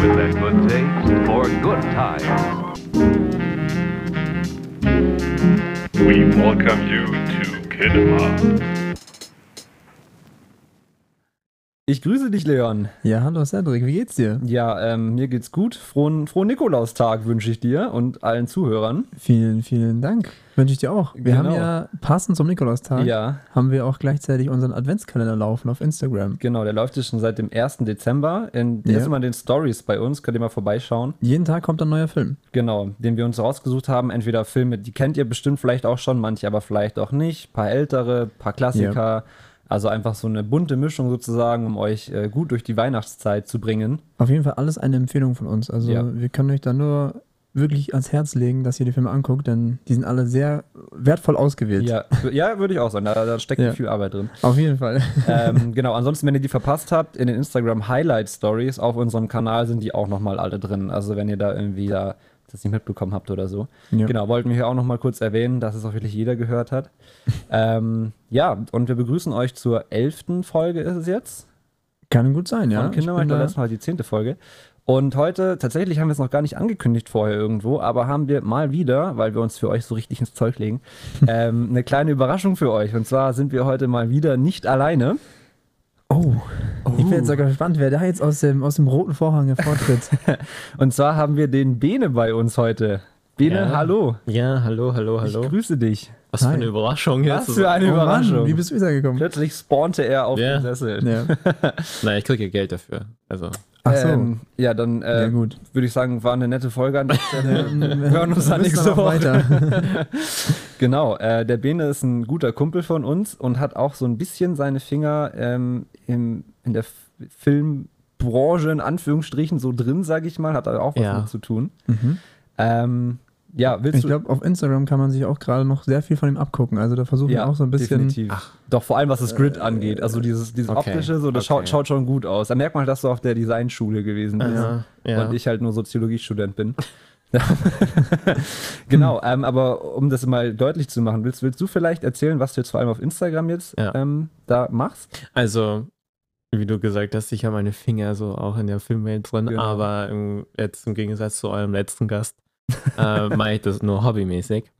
With that good taste for good times. We welcome you to Kinema. Ich grüße dich, Leon. Ja, hallo Cedric, wie geht's dir? Ja, ähm, mir geht's gut. Frohen, frohen Nikolaustag wünsche ich dir und allen Zuhörern. Vielen, vielen Dank. Wünsche ich dir auch. Wir Genau. haben ja passend zum Nikolaustag, Ja, haben wir auch gleichzeitig unseren Adventskalender laufen auf Instagram. genau, der läuft jetzt schon seit dem 1. Dezember. In, der Ja. ist immer in den Stories bei uns, könnt ihr mal vorbeischauen. Jeden Tag kommt ein neuer Film. Genau, den wir uns rausgesucht haben. Entweder Filme, die kennt ihr bestimmt vielleicht auch schon, manche aber vielleicht auch nicht. paar ältere, paar Klassiker. Also einfach so eine bunte Mischung sozusagen, um euch äh, gut durch die Weihnachtszeit zu bringen. Auf jeden Fall alles eine Empfehlung von uns. Also Ja. wir können euch da nur wirklich ans Herz legen, dass ihr die Filme anguckt, denn die sind alle sehr wertvoll ausgewählt. Ja, ja würde ich auch sagen. Da, da steckt Ja. viel Arbeit drin. Auf jeden Fall. ähm, genau, ansonsten, wenn ihr die verpasst habt, in den Instagram Highlight Stories auf unserem Kanal sind die auch nochmal alle drin. Also wenn ihr da irgendwie da das nicht mitbekommen habt oder so. Ja. Genau, wollten wir hier auch nochmal kurz erwähnen, dass es auch wirklich jeder gehört hat. ähm, ja, und wir begrüßen euch zur elften Folge ist es jetzt. Kann gut sein, ja. Von Ich da- letztes Mal die zehnte Folge. Und heute, tatsächlich haben wir es noch gar nicht angekündigt vorher irgendwo, aber haben wir mal wieder, weil wir uns für euch so richtig ins Zeug legen, ähm, eine kleine Überraschung für euch. Und zwar sind wir heute mal wieder nicht alleine. Oh, ich bin jetzt sogar gespannt, wer da jetzt aus dem, aus dem roten Vorhang hervortritt. Und zwar haben wir den Bene bei uns heute. Bene, Ja. hallo. Ja, hallo, hallo, hallo. Ich grüße dich. Was für Hi. eine Überraschung Was jetzt. für eine oh Überraschung. Mann, wie bist du wiedergekommen? Plötzlich spawnte er auf Ja. dem Sessel. Ja. Nein, ich kriege ja Geld dafür. Also, Ach so. Ähm, ja, dann äh, ja, gut. würde ich sagen, war eine nette Folge an der Stelle. Wir hören uns dann nächste Woche. weiter. Genau, äh, der Bene ist ein guter Kumpel von uns und hat auch so ein bisschen seine Finger ähm, im, in der Filmbranche in Anführungsstrichen so drin, sage ich mal, hat er auch was Ja. mit zu tun. Mhm. Ähm, ja, willst Ich du? glaube, auf Instagram kann man sich auch gerade noch sehr viel von ihm abgucken. Also da versuchen wir auch so ein bisschen. definitiv. Doch vor allem was das Grid angeht, also dieses, dieses okay, optische, so das okay. schaut, schaut schon gut aus. Da merkt man, dass du auf der Designschule gewesen bist ja. ja. und ich halt nur Soziologiestudent bin. genau, ähm, aber um das mal deutlich zu machen, willst, willst du vielleicht erzählen, was du jetzt vor allem auf Instagram jetzt Ja. ähm, da machst? Also, wie du gesagt hast, ich habe meine Finger so auch in der Filmwelt drin, Genau. aber im, jetzt im Gegensatz zu eurem letzten Gast äh, mache ich das nur hobbymäßig.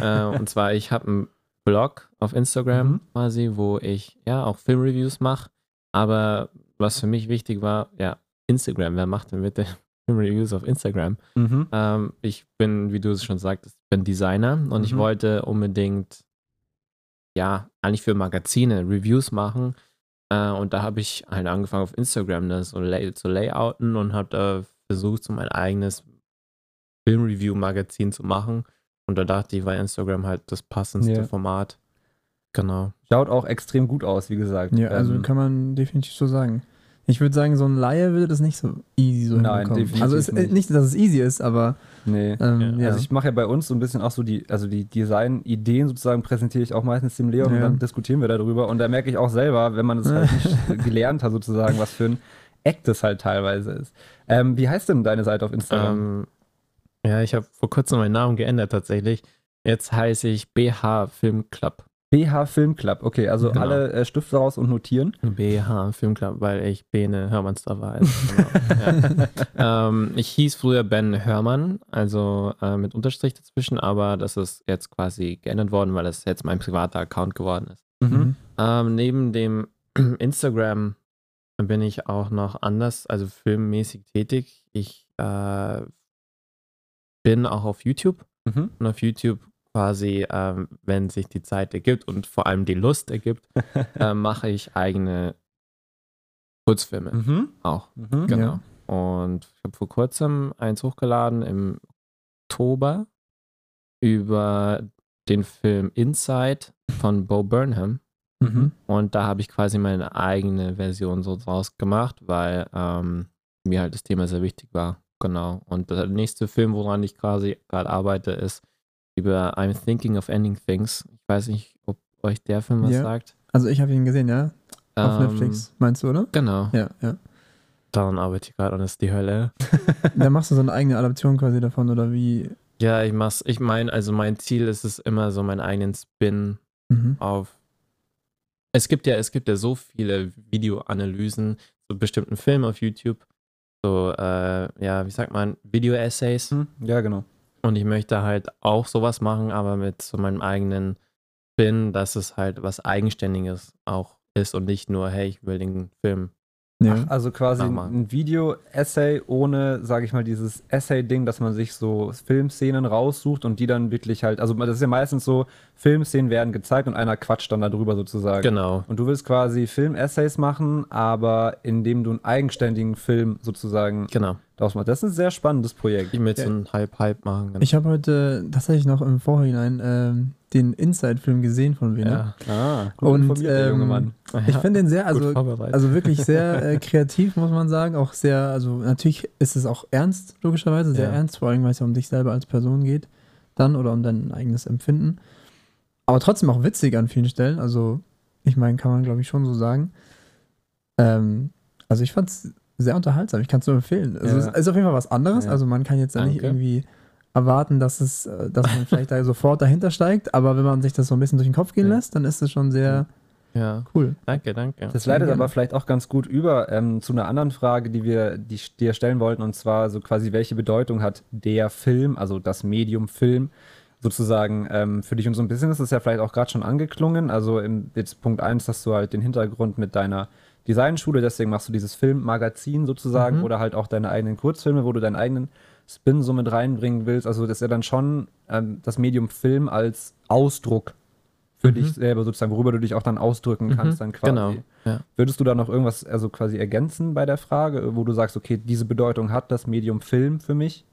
äh, und zwar, ich habe einen Blog auf Instagram Mhm. quasi, wo ich ja auch Filmreviews mache, aber was für mich wichtig war, ja, Instagram, wer macht denn bitte Filmreviews auf Instagram? Mhm. Ähm, ich bin, wie du es schon sagtest, bin Designer und ich Mhm. wollte unbedingt, ja, eigentlich für Magazine Reviews machen. Äh, und da habe ich halt angefangen auf Instagram das so lay zu layouten und habe da versucht, so mein eigenes Filmreview-Magazin zu machen. Und da dachte ich, war Instagram halt das passendste Ja. Format. Genau. Schaut auch extrem gut aus, wie gesagt. Ja, also Ähm, kann man definitiv so sagen. Ich würde sagen, so ein Laie würde das nicht so easy so Nein, hinbekommen. definitiv Also es, nicht. nicht, dass es easy ist, aber nee. ähm, Ja, ja. Also ich mache ja bei uns so ein bisschen auch so die, also die Design-Ideen sozusagen präsentiere ich auch meistens dem Leon und Ja. dann diskutieren wir darüber. Und da merke ich auch selber, wenn man es halt nicht gelernt hat, sozusagen, was für ein Act das halt teilweise ist. Ähm, wie heißt denn deine Seite auf Instagram? Ähm, ja, ich habe vor kurzem meinen Namen geändert tatsächlich. Jetzt heiße ich BH Film Club. BH Film Club. Okay, also Genau. alle äh, Stifte raus und notieren. BH Film Club, weil ich Bene Hörmannsdorfer war. Genau. ja. ähm, ich hieß früher Ben Hörmann, also äh, mit Unterstrich dazwischen, aber das ist jetzt quasi geändert worden, weil es jetzt mein privater Account geworden ist. Mhm. Ähm, neben dem Instagram bin ich auch noch anders, also filmmäßig tätig. Ich äh, bin auch auf YouTube Mhm. und auf YouTube quasi, ähm, wenn sich die Zeit ergibt und vor allem die Lust ergibt, äh, mache ich eigene Kurzfilme Mhm. auch. Mhm. Genau. Und ich habe vor kurzem eins hochgeladen im Oktober über den Film Inside von Bo Burnham. Mhm. Und da habe ich quasi meine eigene Version so draus gemacht, weil ähm, mir halt das Thema sehr wichtig war. Genau. Und der nächste Film, woran ich quasi gerade arbeite, ist über I'm Thinking of Ending Things. Ich weiß nicht, ob euch der Film was Ja. sagt. Also ich habe ihn gesehen, ja. Auf Ähm, Netflix, meinst du, oder? Genau. Ja, ja. Daran arbeite ich gerade und das ist die Hölle. Da machst du so eine eigene Adaption quasi davon, oder wie? Ja, ich mach's. Ich meine, also mein Ziel ist es immer so, meinen eigenen Spin Mhm. auf Es gibt ja, es gibt ja so viele Videoanalysen zu bestimmten Filmen auf YouTube. So, äh, ja, wie sagt man, Video-Essays. Hm? Ja, genau. Und ich möchte halt auch sowas machen, aber mit so meinem eigenen Spin, dass es halt was Eigenständiges auch ist und nicht nur, hey, ich will den Film. Ja. Ach, also quasi Mach mal. ein Video-Essay ohne, sage ich mal, dieses Essay-Ding, dass man sich so Filmszenen raussucht und die dann wirklich halt, also das ist ja meistens so, Filmszenen werden gezeigt und einer quatscht dann darüber sozusagen. Genau. Und du willst quasi Film-Essays machen, aber indem du einen eigenständigen Film sozusagen Genau. Das ist ein sehr spannendes Projekt. Ich möchte Ja. so einen Hype-Hype machen. Genau. Ich habe heute tatsächlich noch im Vorhinein ähm, den Inside-Film gesehen von Wiener. ja. Ah, gut Und, der junge ähm, Mann. Ich finde den sehr, also, also wirklich sehr äh, kreativ, muss man sagen. Auch sehr, also natürlich ist es auch ernst, logischerweise, sehr Ja. ernst, vor allem, weil es ja um dich selber als Person geht, dann oder um dein eigenes Empfinden. Aber trotzdem auch witzig an vielen Stellen. Also, ich meine, kann man glaube ich schon so sagen. Ähm, also, ich fand es sehr unterhaltsam. Ich kann es nur empfehlen. Also, Ja. es ist auf jeden Fall was anderes. Ja. Also, man kann jetzt da nicht irgendwie erwarten, dass es, äh, dass man vielleicht da sofort dahinter steigt. Aber wenn man sich das so ein bisschen durch den Kopf gehen Ja. lässt, dann ist es schon sehr ja. cool. Danke, danke. Das leitet aber vielleicht auch ganz gut über ähm, zu einer anderen Frage, die wir die, dir stellen wollten, und zwar so quasi, welche Bedeutung hat der Film, also das Medium Film, sozusagen ähm, für dich und so ein bisschen ist es ja vielleicht auch gerade schon angeklungen. Also im jetzt Punkt 1 hast du halt den Hintergrund mit deiner Designschule, deswegen machst du dieses Filmmagazin sozusagen Mhm. oder halt auch deine eigenen Kurzfilme, wo du deinen eigenen Spin so mit reinbringen willst. Also das ist ja dann schon ähm, das Medium Film als Ausdruck für Mhm. dich selber sozusagen, worüber du dich auch dann ausdrücken kannst, dann quasi. Genau. Ja. Würdest du da noch irgendwas also quasi ergänzen bei der Frage, wo du sagst, okay, diese Bedeutung hat das Medium Film für mich?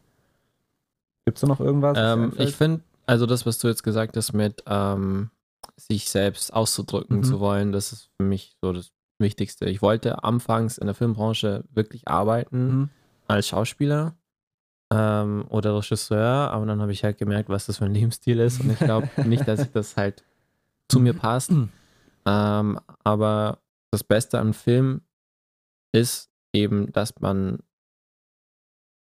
Gibt es da noch irgendwas? Ähm, ich finde, also das, was du jetzt gesagt hast, mit ähm, sich selbst auszudrücken Mhm. zu wollen, das ist für mich so das Wichtigste. Ich wollte anfangs in der Filmbranche wirklich arbeiten Mhm. als Schauspieler ähm, oder Regisseur, aber dann habe ich halt gemerkt, was das für ein Lebensstil ist und ich glaube nicht, dass ich das halt zu mir passt. Ähm, aber das Beste am Film ist eben, dass man,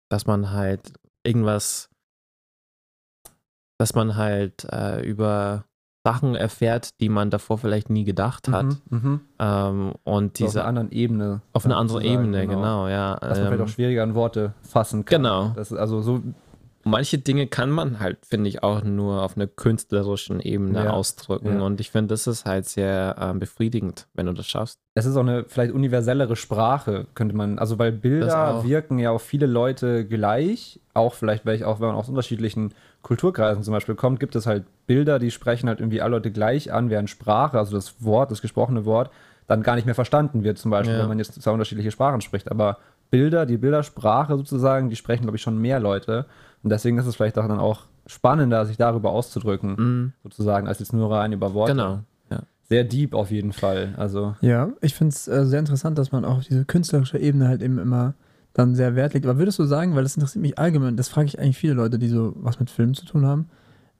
dass man halt irgendwas, dass man halt äh, über Sachen erfährt, die man davor vielleicht nie gedacht hat. Mhm. Mhm. Ähm, und So auf diese einer anderen Ebene. auf einer anderen Ebene, genau, ja. Dass man vielleicht Ähm, auch schwieriger in Worte fassen kann. Genau. Ist also so, manche Dinge kann man halt, finde ich, auch nur auf einer künstlerischen Ebene Ja, ausdrücken. ja. Und ich finde, das ist halt sehr ähm, befriedigend, wenn du das schaffst. es ist auch eine vielleicht universellere Sprache, könnte man, also weil Bilder wirken ja auf viele Leute gleich, auch vielleicht, weil ich auch, wenn man aus unterschiedlichen Kulturkreisen zum Beispiel kommt, gibt es halt Bilder, die sprechen halt irgendwie alle Leute gleich an, während Sprache, also das Wort, das gesprochene Wort, dann gar nicht mehr verstanden wird, zum Beispiel, Ja. wenn man jetzt zwei unterschiedliche Sprachen spricht. Aber Bilder, die Bildersprache sozusagen, die sprechen, glaube ich, schon mehr Leute. Und deswegen ist es vielleicht auch dann auch spannender, sich darüber auszudrücken, Mhm. sozusagen, als jetzt nur rein über Worte. Genau. Ja. Sehr deep auf jeden Fall. Also, Ja, ich finde es äh, sehr interessant, dass man auf diese künstlerische Ebene halt eben immer dann sehr Wert legt. Aber würdest du sagen, weil das interessiert mich allgemein, das frage ich eigentlich viele Leute, die so was mit Filmen zu tun haben,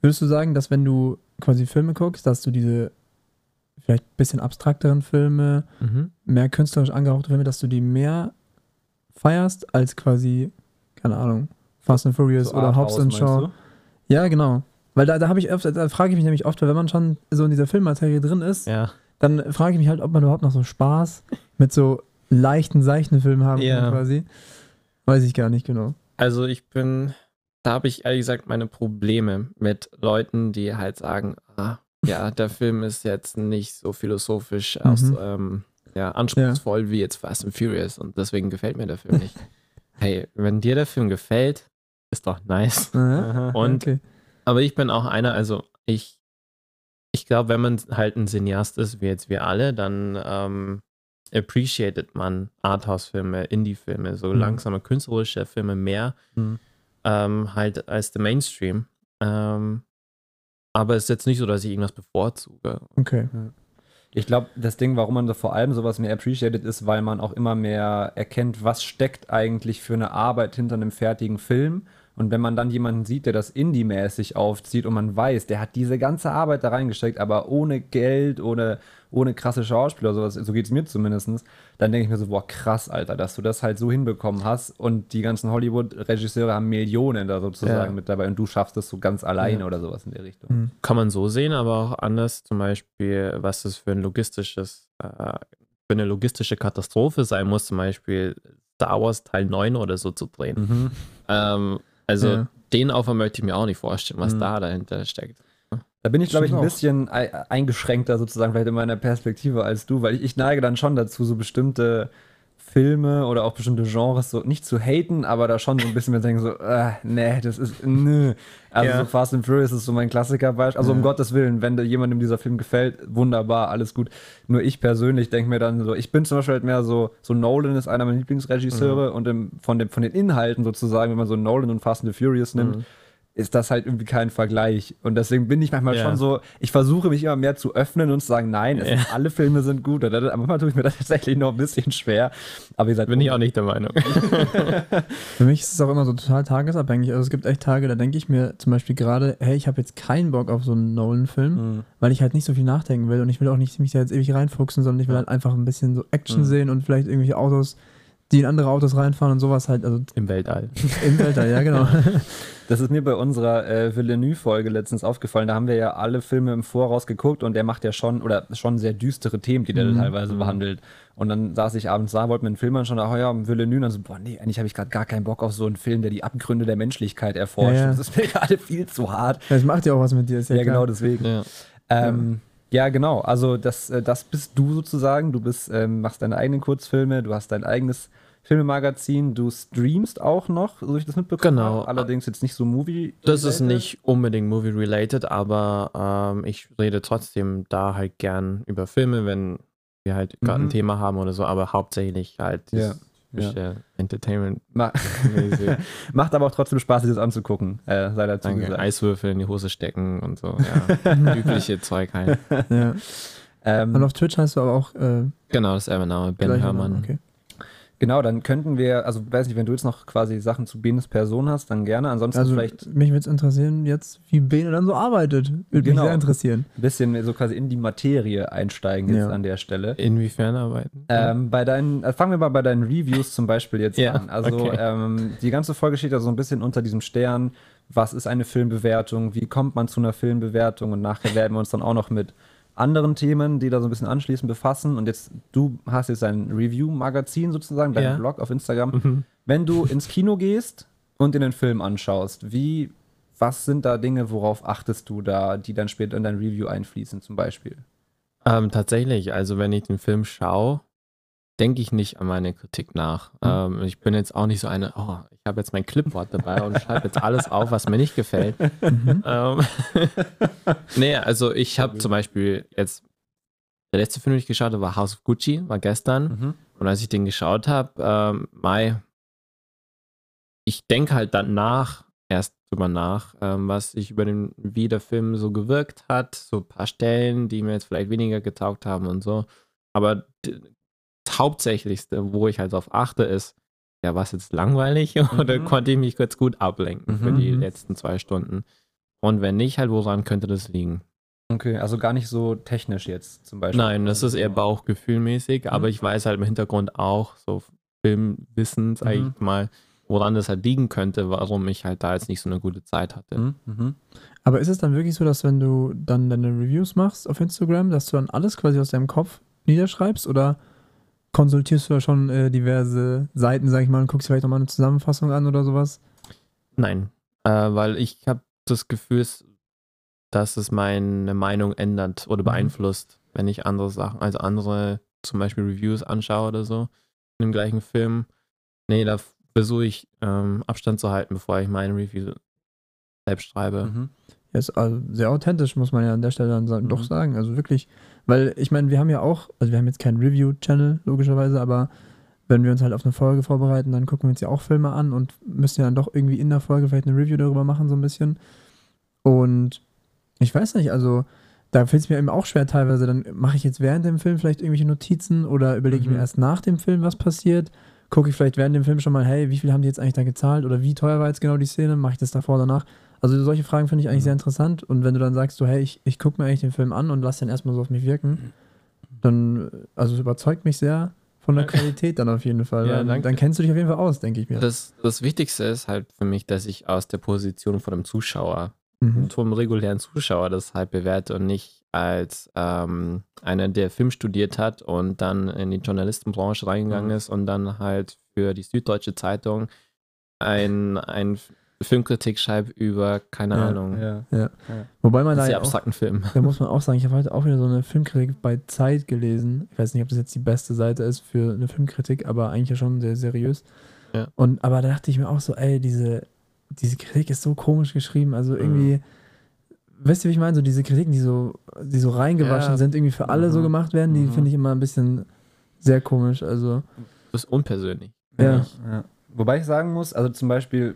würdest du sagen, dass wenn du quasi Filme guckst, dass du diese vielleicht ein bisschen abstrakteren Filme, Mhm. mehr künstlerisch angehauchte Filme, dass du die mehr feierst als quasi, keine Ahnung, Fast and Furious so oder Hobbs and Shaw? Ja, genau. Weil da, da habe ich öfter, da frage ich mich nämlich oft, weil wenn man schon so in dieser Filmmaterie drin ist, Ja. dann frage ich mich halt, ob man überhaupt noch so Spaß mit so leichten, seichten Filmen haben Ja. kann quasi. Weiß ich gar nicht genau. Also ich bin, da habe ich ehrlich gesagt meine Probleme mit Leuten, die halt sagen, ah, ja, der Film ist jetzt nicht so philosophisch Mhm. aus, ähm, ja, anspruchsvoll wie jetzt Fast and Furious und deswegen gefällt mir der Film nicht. hey, wenn dir der Film gefällt, ist doch nice. Aha. Und okay. Aber ich bin auch einer, also ich, ich glaube, wenn man halt ein Cineast ist, wie jetzt wir alle, dann ähm, appreciated man Arthouse-Filme, Indie-Filme, so Mhm. langsame künstlerische Filme mehr, Mhm. ähm, halt als der Mainstream. Ähm, aber es ist jetzt nicht so, dass ich irgendwas bevorzuge. Okay. Ich glaube, das Ding, warum man da vor allem sowas mehr appreciated ist, weil man auch immer mehr erkennt, was steckt eigentlich für eine Arbeit hinter einem fertigen Film. Und wenn man dann jemanden sieht, der das Indie-mäßig aufzieht und man weiß, der hat diese ganze Arbeit da reingesteckt, aber ohne Geld, ohne, ohne krasse Schauspieler, sowas, so geht es mir zumindest, dann denke ich mir so, boah, krass, Alter, dass du das halt so hinbekommen hast und die ganzen Hollywood-Regisseure haben Millionen da sozusagen Ja. mit dabei und du schaffst es so ganz alleine Ja. oder sowas in der Richtung. Mhm. Kann man so sehen, aber auch anders. Zum Beispiel, was das für ein logistisches, äh, für eine logistische Katastrophe sein muss, zum Beispiel Star Wars Teil 9 oder so zu drehen. Mhm. Ähm, also Ja. den Aufwand möchte ich mir auch nicht vorstellen, was Mhm. da dahinter steckt. Da bin ich, glaube ich, ein bisschen ei- eingeschränkter sozusagen vielleicht in meiner Perspektive als du, weil ich, ich neige dann schon dazu, so bestimmte Filme oder auch bestimmte Genres so nicht zu haten, aber da schon so ein bisschen mir denken so, äh, nee, das ist, nö. Also Ja. so Fast and Furious ist so mein Klassikerbeispiel. Also um Ja. Gottes Willen, wenn jemandem dieser Film gefällt, wunderbar, alles gut. Nur ich persönlich denke mir dann so, ich bin zum Beispiel halt mehr so, so Nolan ist einer meiner Lieblingsregisseure und im, von, dem, von den Inhalten sozusagen, wenn man so Nolan und Fast and the Furious nimmt, Mhm. Ist das halt irgendwie kein Vergleich. Und deswegen bin ich manchmal Ja. schon so, ich versuche mich immer mehr zu öffnen und zu sagen, nein, es Ja. sind, alle Filme sind gut. Aber manchmal tue ich mir das tatsächlich noch ein bisschen schwer. Aber ihr seid Bin ich auch nicht der Meinung. Für mich ist es auch immer so total tagesabhängig. Also es gibt echt Tage, da denke ich mir zum Beispiel gerade, hey, ich habe jetzt keinen Bock auf so einen Nolan-Film, Mhm. weil ich halt nicht so viel nachdenken will und ich will auch nicht mich da jetzt ewig reinfuchsen, sondern ich will halt einfach ein bisschen so Action Mhm. sehen und vielleicht irgendwelche Autos, die in andere Autos reinfahren und sowas halt, also Im Weltall. im Weltall, ja genau. Das ist mir bei unserer äh, Villeneuve-Folge letztens aufgefallen. Da haben wir ja alle Filme im Voraus geguckt und der macht ja schon, oder schon sehr düstere Themen, die der Mhm. teilweise behandelt. Und dann saß ich abends da, wollte mir einen Film anschauen, ach ja, Villeneuve, und dann so, boah, nee, eigentlich habe ich gerade gar keinen Bock auf so einen Film, der die Abgründe der Menschlichkeit erforscht. Ja, ja. Das ist mir gerade viel zu hart. Das macht ja auch was mit dir, ist ja, Ja, genau deswegen. Ja. Ähm, ja. genau. Also das, äh, das bist du sozusagen. Du bist, ähm, machst deine eigenen Kurzfilme, du hast dein eigenes Filmemagazin, du streamst auch noch, so ich das mitbekommen Genau. habe. Allerdings jetzt nicht so Movie. Das ist related. nicht unbedingt movie-related, aber ähm, ich rede trotzdem da halt gern über Filme, wenn wir halt gerade Mhm. ein Thema haben oder so, aber hauptsächlich halt Ja, typische Entertainment. Ma. Macht aber auch trotzdem Spaß, sich das anzugucken. Äh, sei dazu Danke. gesagt. Eiswürfel in die Hose stecken und so, ja. Übliche Zeug halt. Ja. Ähm, Und auf Twitch heißt du aber auch äh, Genau, das ist einfach Name, Ben. Name, Okay. Genau, dann könnten wir, also weiß nicht, wenn du jetzt noch quasi Sachen zu Benes Person hast, dann gerne. Ansonsten Also vielleicht mich würde es interessieren jetzt, wie Bene dann so arbeitet. Würde Genau. mich sehr interessieren. ein bisschen so quasi in die Materie einsteigen jetzt Ja. an der Stelle. Inwiefern arbeiten? Ähm, bei deinen, äh, fangen wir mal bei deinen Reviews zum Beispiel jetzt Ja, an. Also okay. ähm, die ganze Folge steht ja so ein bisschen unter diesem Stern. Was ist eine Filmbewertung? Wie kommt man zu einer Filmbewertung? Und nachher werden wir uns dann auch noch mit anderen Themen, die da so ein bisschen anschließend befassen. Und jetzt, du hast jetzt ein Review-Magazin sozusagen, dein Ja. Blog auf Instagram. Mhm. Wenn du ins Kino gehst und in den Film anschaust, wie, was sind da Dinge, worauf achtest du da, die dann später in dein Review einfließen, zum Beispiel? Ähm, tatsächlich, also wenn ich den Film schaue, denke ich nicht an meine Kritik nach. Ähm, ich bin jetzt auch nicht so eine, oh, ich habe jetzt mein Clipboard dabei und schreibe jetzt alles auf, was mir nicht gefällt. Mhm. ähm, nee, also ich habe zum Beispiel jetzt, der letzte Film, den ich geschaut habe, war House of Gucci, war gestern. Mhm. Und als ich den geschaut habe, ähm, Mai, ich denke halt danach erst drüber nach, ähm, was ich über den, wie der Film so gewirkt hat, so ein paar Stellen, die mir jetzt vielleicht weniger getaugt haben und so. Aber das Hauptsächlichste, wo ich halt drauf achte, ist, ja, war es jetzt langweilig oder Mhm. konnte ich mich kurz gut ablenken für Mhm. die letzten zwei Stunden? Und wenn nicht, halt, woran könnte das liegen? Okay, also gar nicht so technisch jetzt zum Beispiel. Nein, das ist eher Bauchgefühlmäßig, aber ich weiß halt im Hintergrund auch, so Filmwissens, sag Mhm. ich mal, woran das halt liegen könnte, warum ich halt da jetzt nicht so eine gute Zeit hatte. Mhm. Mhm. Aber ist es dann wirklich so, dass wenn du dann deine Reviews machst auf Instagram, dass du dann alles quasi aus deinem Kopf niederschreibst oder konsultierst du da schon äh, diverse Seiten, sag ich mal, und guckst vielleicht nochmal eine Zusammenfassung an oder sowas? Nein, äh, weil ich habe das Gefühl, dass es meine Meinung ändert oder Mhm. beeinflusst, wenn ich andere Sachen, also andere zum Beispiel Reviews anschaue oder so in dem gleichen Film. Nee, da versuche ich ähm, Abstand zu halten, bevor ich meine Review selbst schreibe. Mhm. Ja, ist also sehr authentisch, muss man ja an der Stelle dann Mhm. doch sagen. Also wirklich, weil ich meine, wir haben ja auch, also wir haben jetzt keinen Review-Channel, logischerweise, aber wenn wir uns halt auf eine Folge vorbereiten, dann gucken wir uns ja auch Filme an und müssen ja dann doch irgendwie in der Folge vielleicht eine Review darüber machen, so ein bisschen. Und ich weiß nicht, also da fällt es mir eben auch schwer teilweise, dann mache ich jetzt während dem Film vielleicht irgendwelche Notizen oder überlege ich Mhm. mir erst nach dem Film, was passiert. gucke ich vielleicht während dem Film schon mal, hey, wie viel haben die jetzt eigentlich da gezahlt oder wie teuer war jetzt genau die Szene, mache ich das davor oder danach? Also solche Fragen finde ich eigentlich Mhm. sehr interessant und wenn du dann sagst, so, hey, ich, ich gucke mir eigentlich den Film an und lass den erstmal so auf mich wirken, dann, äh, also es überzeugt mich sehr von der Danke. Qualität dann auf jeden Fall. Ja, danke. dann kennst du dich auf jeden Fall aus, denke ich mir. Das, das Wichtigste ist halt für mich, dass ich aus der Position von dem Zuschauer, Mhm. vom regulären Zuschauer das halt bewerte und nicht als ähm, einer, der Film studiert hat und dann in die Journalistenbranche reingegangen Mhm. ist und dann halt für die Süddeutsche Zeitung ein, ein Filmkritik schreibt über, keine Ja, Ahnung, Ja. Wobei man da sehr ja auch, abstrakten Film. da muss man auch sagen, ich habe heute auch wieder so eine Filmkritik bei Zeit gelesen. Ich weiß nicht, ob das jetzt die beste Seite ist für eine Filmkritik, aber eigentlich ja schon sehr seriös. Ja. Und aber da dachte ich mir auch so, ey, diese, diese Kritik ist so komisch geschrieben. Also irgendwie, weißt du, wie ich meine? So diese Kritiken, die so, die so reingewaschen Ja. sind, irgendwie für alle so Mhm. gemacht werden, die Mhm. finde ich immer ein bisschen sehr komisch. Also, Das ist unpersönlich. Ja. ja. Wobei ich sagen muss, also zum Beispiel,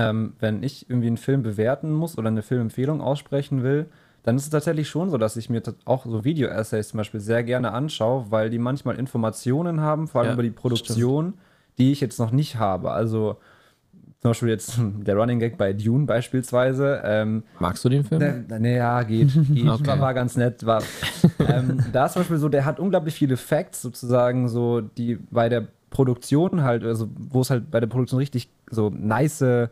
ähm, wenn ich irgendwie einen Film bewerten muss oder eine Filmempfehlung aussprechen will, dann ist es tatsächlich schon so, dass ich mir auch so Video-Essays zum Beispiel sehr gerne anschaue, weil die manchmal Informationen haben, vor allem Ja, über die Produktion, die ich jetzt noch nicht habe. Also zum Beispiel jetzt der Running Gag bei Dune beispielsweise. Ähm, Magst du den Film? Ne, ne, ja, geht. geht. Okay. war, war ganz nett. War, ähm, da ist zum Beispiel so, der hat unglaublich viele Facts sozusagen, so die bei der Produktion halt, also wo es halt bei der Produktion richtig so nice,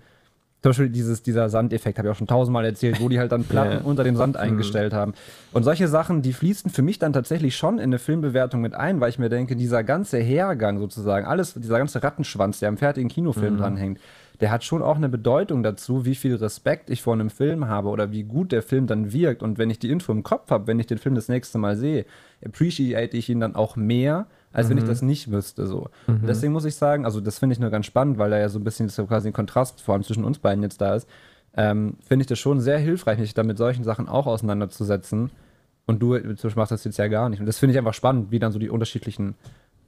zum Beispiel dieses, dieser Sandeffekt, habe ich auch schon tausendmal erzählt, wo die halt dann Platten Ja. unter dem Sand eingestellt haben. Und solche Sachen, die fließen für mich dann tatsächlich schon in eine Filmbewertung mit ein, weil ich mir denke, dieser ganze Hergang sozusagen, alles, dieser ganze Rattenschwanz, der am fertigen Kinofilm dranhängt, der hat schon auch eine Bedeutung dazu, wie viel Respekt ich vor einem Film habe oder wie gut der Film dann wirkt. Und wenn ich die Info im Kopf habe, wenn ich den Film das nächste Mal sehe, appreciate ich ihn dann auch mehr, als wenn ich das nicht wüsste. So. Und Deswegen muss ich sagen, also das finde ich nur ganz spannend, weil da ja so ein bisschen so quasi ein Kontrast vor allem zwischen uns beiden jetzt da ist. Ähm, finde ich das schon sehr hilfreich, mich dann mit solchen Sachen auch auseinanderzusetzen. Und du zum Beispiel machst das jetzt ja gar nicht. Und das finde ich einfach spannend, wie dann so die unterschiedlichen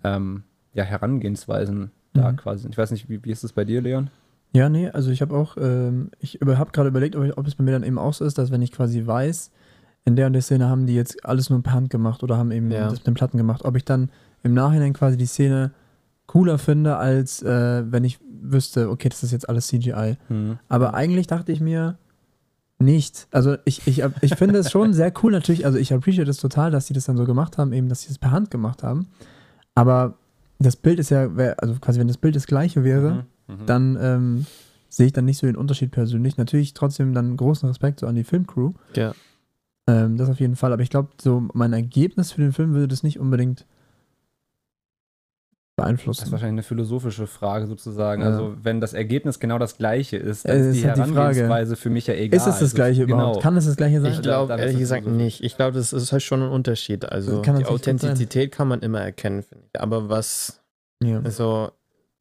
ähm, ja, Herangehensweisen da Mhm. quasi sind. Ich weiß nicht, wie, wie ist das bei dir, Leon? Ja, nee, also ich habe auch, ähm, ich habe gerade überlegt, ob, ich, ob es bei mir dann eben auch so ist, dass wenn ich quasi weiß, in der und der Szene haben die jetzt alles nur per Hand gemacht oder haben eben Ja. das mit den Platten gemacht, ob ich dann im Nachhinein quasi die Szene cooler finde, als äh, wenn ich wüsste, okay, das ist jetzt alles CGI. Aber eigentlich dachte ich mir nicht. Also ich, ich, ich finde es schon sehr cool natürlich, also ich appreciate es total, dass sie das dann so gemacht haben, eben, dass sie es per Hand gemacht haben. Aber das Bild ist ja, also quasi wenn das Bild das gleiche wäre, Mhm. dann ähm, sehe ich dann nicht so den Unterschied persönlich. Natürlich trotzdem dann großen Respekt so an die Filmcrew. Ja. Ähm, das auf jeden Fall. Aber ich glaube, so mein Ergebnis für den Film würde das nicht unbedingt Das ist beeinflussen. wahrscheinlich eine philosophische Frage sozusagen. Ja. Also wenn das Ergebnis genau das gleiche ist, dann Äh, ist die halt die Frage. Herangehensweise für mich ja egal. Ist es das Also, gleiche überhaupt? Genau. Kann es das gleiche sein? Ich glaube ehrlich gesagt so. nicht. Ich glaube, das ist halt schon ein Unterschied. Also Kann die. Authentizität kann man immer erkennen, finde ich. Aber was, ja. also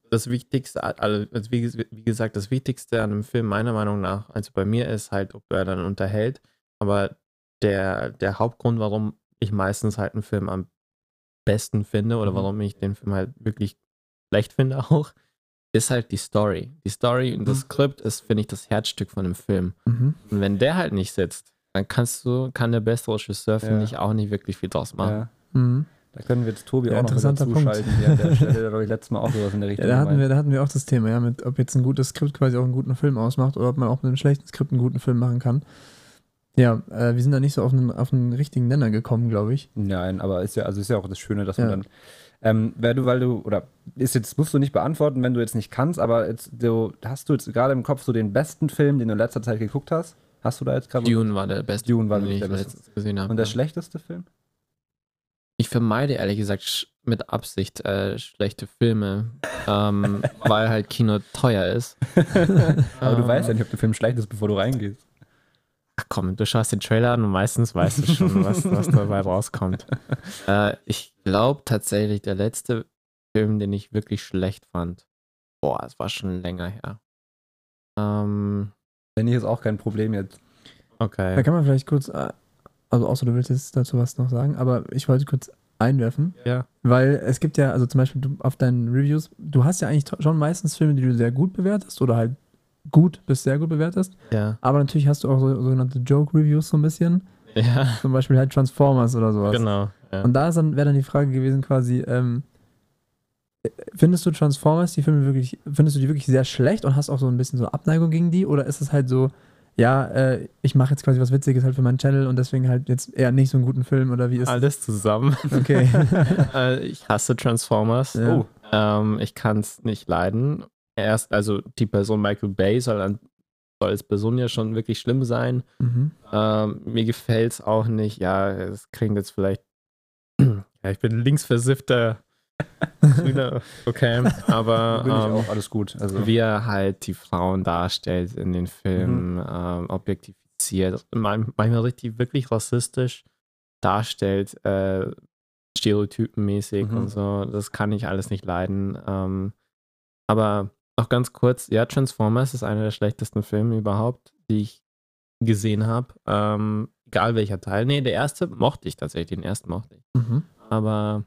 das Wichtigste, also wie, wie gesagt, das Wichtigste an einem Film meiner Meinung nach, also bei mir ist halt, ob er dann unterhält. Aber der, der Hauptgrund, warum ich meistens halt einen Film am besten finde oder Mhm. warum ich den Film halt wirklich schlecht finde auch, ist halt die Story. Die Story und das Mhm. Skript ist, finde ich, das Herzstück von einem Film. Mhm. Und wenn der halt nicht sitzt, dann kannst du, kann der beste Regisseur, finde Ja. ich, auch nicht wirklich viel draus machen. Ja. Mhm. Da können wir jetzt Tobi Ja, auch noch interessanter Punkt. zuschalten. An der Stelle, der ich letztes Mal auch sowas in der Ja, Richtung da hatten, wir, da hatten wir auch das Thema, ja, mit, ob jetzt ein gutes Skript quasi auch einen guten Film ausmacht oder ob man auch mit einem schlechten Skript einen guten Film machen kann. Ja, äh, wir sind da nicht so auf einen, auf einen richtigen Nenner gekommen, glaube ich. Nein, aber ist ja, also ist ja auch das Schöne, dass Ja. man dann, ähm, wer du, weil du, oder ist jetzt, musst du nicht beantworten, wenn du jetzt nicht kannst, aber jetzt, du, hast du jetzt gerade im Kopf so den besten Film, den du in letzter Zeit geguckt hast? Hast du da jetzt gerade? Dune war der beste, Dune war ich der beste. letztens gesehen habe. Und der ja. schlechteste Film? Ich vermeide ehrlich gesagt sch- mit Absicht äh, schlechte Filme, ähm, weil halt Kino teuer ist. Aber du Ähm, weißt ja nicht, ob der Film schlecht ist, bevor du reingehst. Ach komm, du schaust den Trailer an und meistens weißt du schon, was, was dabei rauskommt. Äh, ich glaube tatsächlich, der letzte Film, den ich wirklich schlecht fand, boah, es war schon länger her. Ähm, Wenn nicht, ist auch kein Problem jetzt. Da okay. kann man vielleicht kurz, äh, also außer du willst jetzt dazu was noch sagen, aber ich wollte kurz einwerfen, Ja. weil es gibt ja, also zum Beispiel du, auf deinen Reviews, du hast ja eigentlich schon meistens Filme, die du sehr gut bewertest oder halt gut bis sehr gut bewertest, Ja. aber natürlich hast du auch so, sogenannte Joke-Reviews so ein bisschen, Ja, zum Beispiel halt Transformers oder sowas. genau. Ja. Und da wäre dann die Frage gewesen quasi, ähm, findest du Transformers, die Filme wirklich, findest du die wirklich sehr schlecht und hast auch so ein bisschen so eine Abneigung gegen die? Oder ist es halt so, ja, äh, ich mache jetzt quasi was Witziges halt für meinen Channel und deswegen halt jetzt eher nicht so einen guten Film oder wie ist es? Alles zusammen. Okay. äh, ich hasse Transformers. Ja. Oh. Ähm, ich kann es nicht leiden. Erst, also die Person Michael Bay soll, an, soll als Person ja schon wirklich schlimm sein. mhm. Ähm, mir gefällt es auch nicht. Ja, es klingt jetzt vielleicht. ja, ich bin linksversiffter. Okay, aber ähm, auch, alles gut. Also, wie er halt die Frauen darstellt in den Filmen, Mhm. ähm, objektifiziert, man- manchmal richtig wirklich rassistisch darstellt, äh, stereotypenmäßig Mhm. und so. Das kann ich alles nicht leiden. Ähm, aber noch ganz kurz, ja, Transformers ist einer der schlechtesten Filme überhaupt, die ich gesehen habe. Ähm, egal welcher Teil. Nee, der erste mochte ich tatsächlich, den ersten mochte ich. Mhm. Aber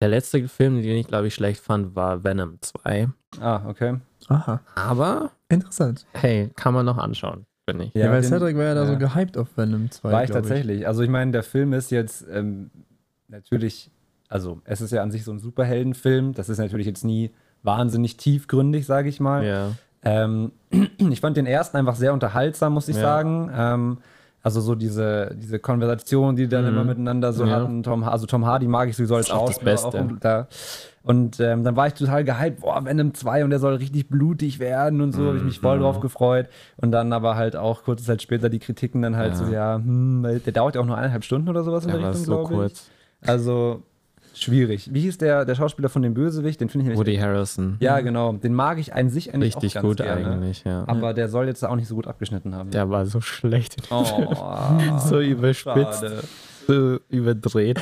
der letzte Film, den ich glaube ich schlecht fand, war Venom 2. ah, okay. Aha. Aber Interessant. hey, kann man noch anschauen, finde ich. Ja, weil den- Cedric war ja da so ja. gehypt auf Venom 2. War ich tatsächlich. Also ich meine, der Film ist jetzt ähm, natürlich, also es ist ja an sich so ein Superheldenfilm. Das ist natürlich jetzt nie wahnsinnig tiefgründig, sage ich mal. Ja. Ähm, ich fand den ersten einfach sehr unterhaltsam, muss ich Ja. sagen. Ähm, also so diese, diese Konversation, die die dann Mhm. immer miteinander so Ja. hatten. Tom, also Tom Hardy mag ich sowieso als auch das Beste. und, da. und ähm, dann war ich total gehypt, boah, Venom 2 und der soll richtig blutig werden und so, habe ich mich voll Mhm. drauf gefreut. Und dann aber halt auch kurze Zeit später die Kritiken dann halt Ja. so, ja, hm, der dauert ja auch nur eineinhalb Stunden oder sowas in Der Richtung, so glaube ich. kurz. Also schwierig. Wie hieß der, der Schauspieler von dem Bösewicht? Den finde ich nämlich Woody Harrison. ja, genau. Den mag ich an sich eigentlich Richtig auch ganz gut gerne. eigentlich, ja. Aber der soll jetzt auch nicht so gut abgeschnitten haben. Der war so schlecht. Oh, so überspitzt, schade. so überdreht.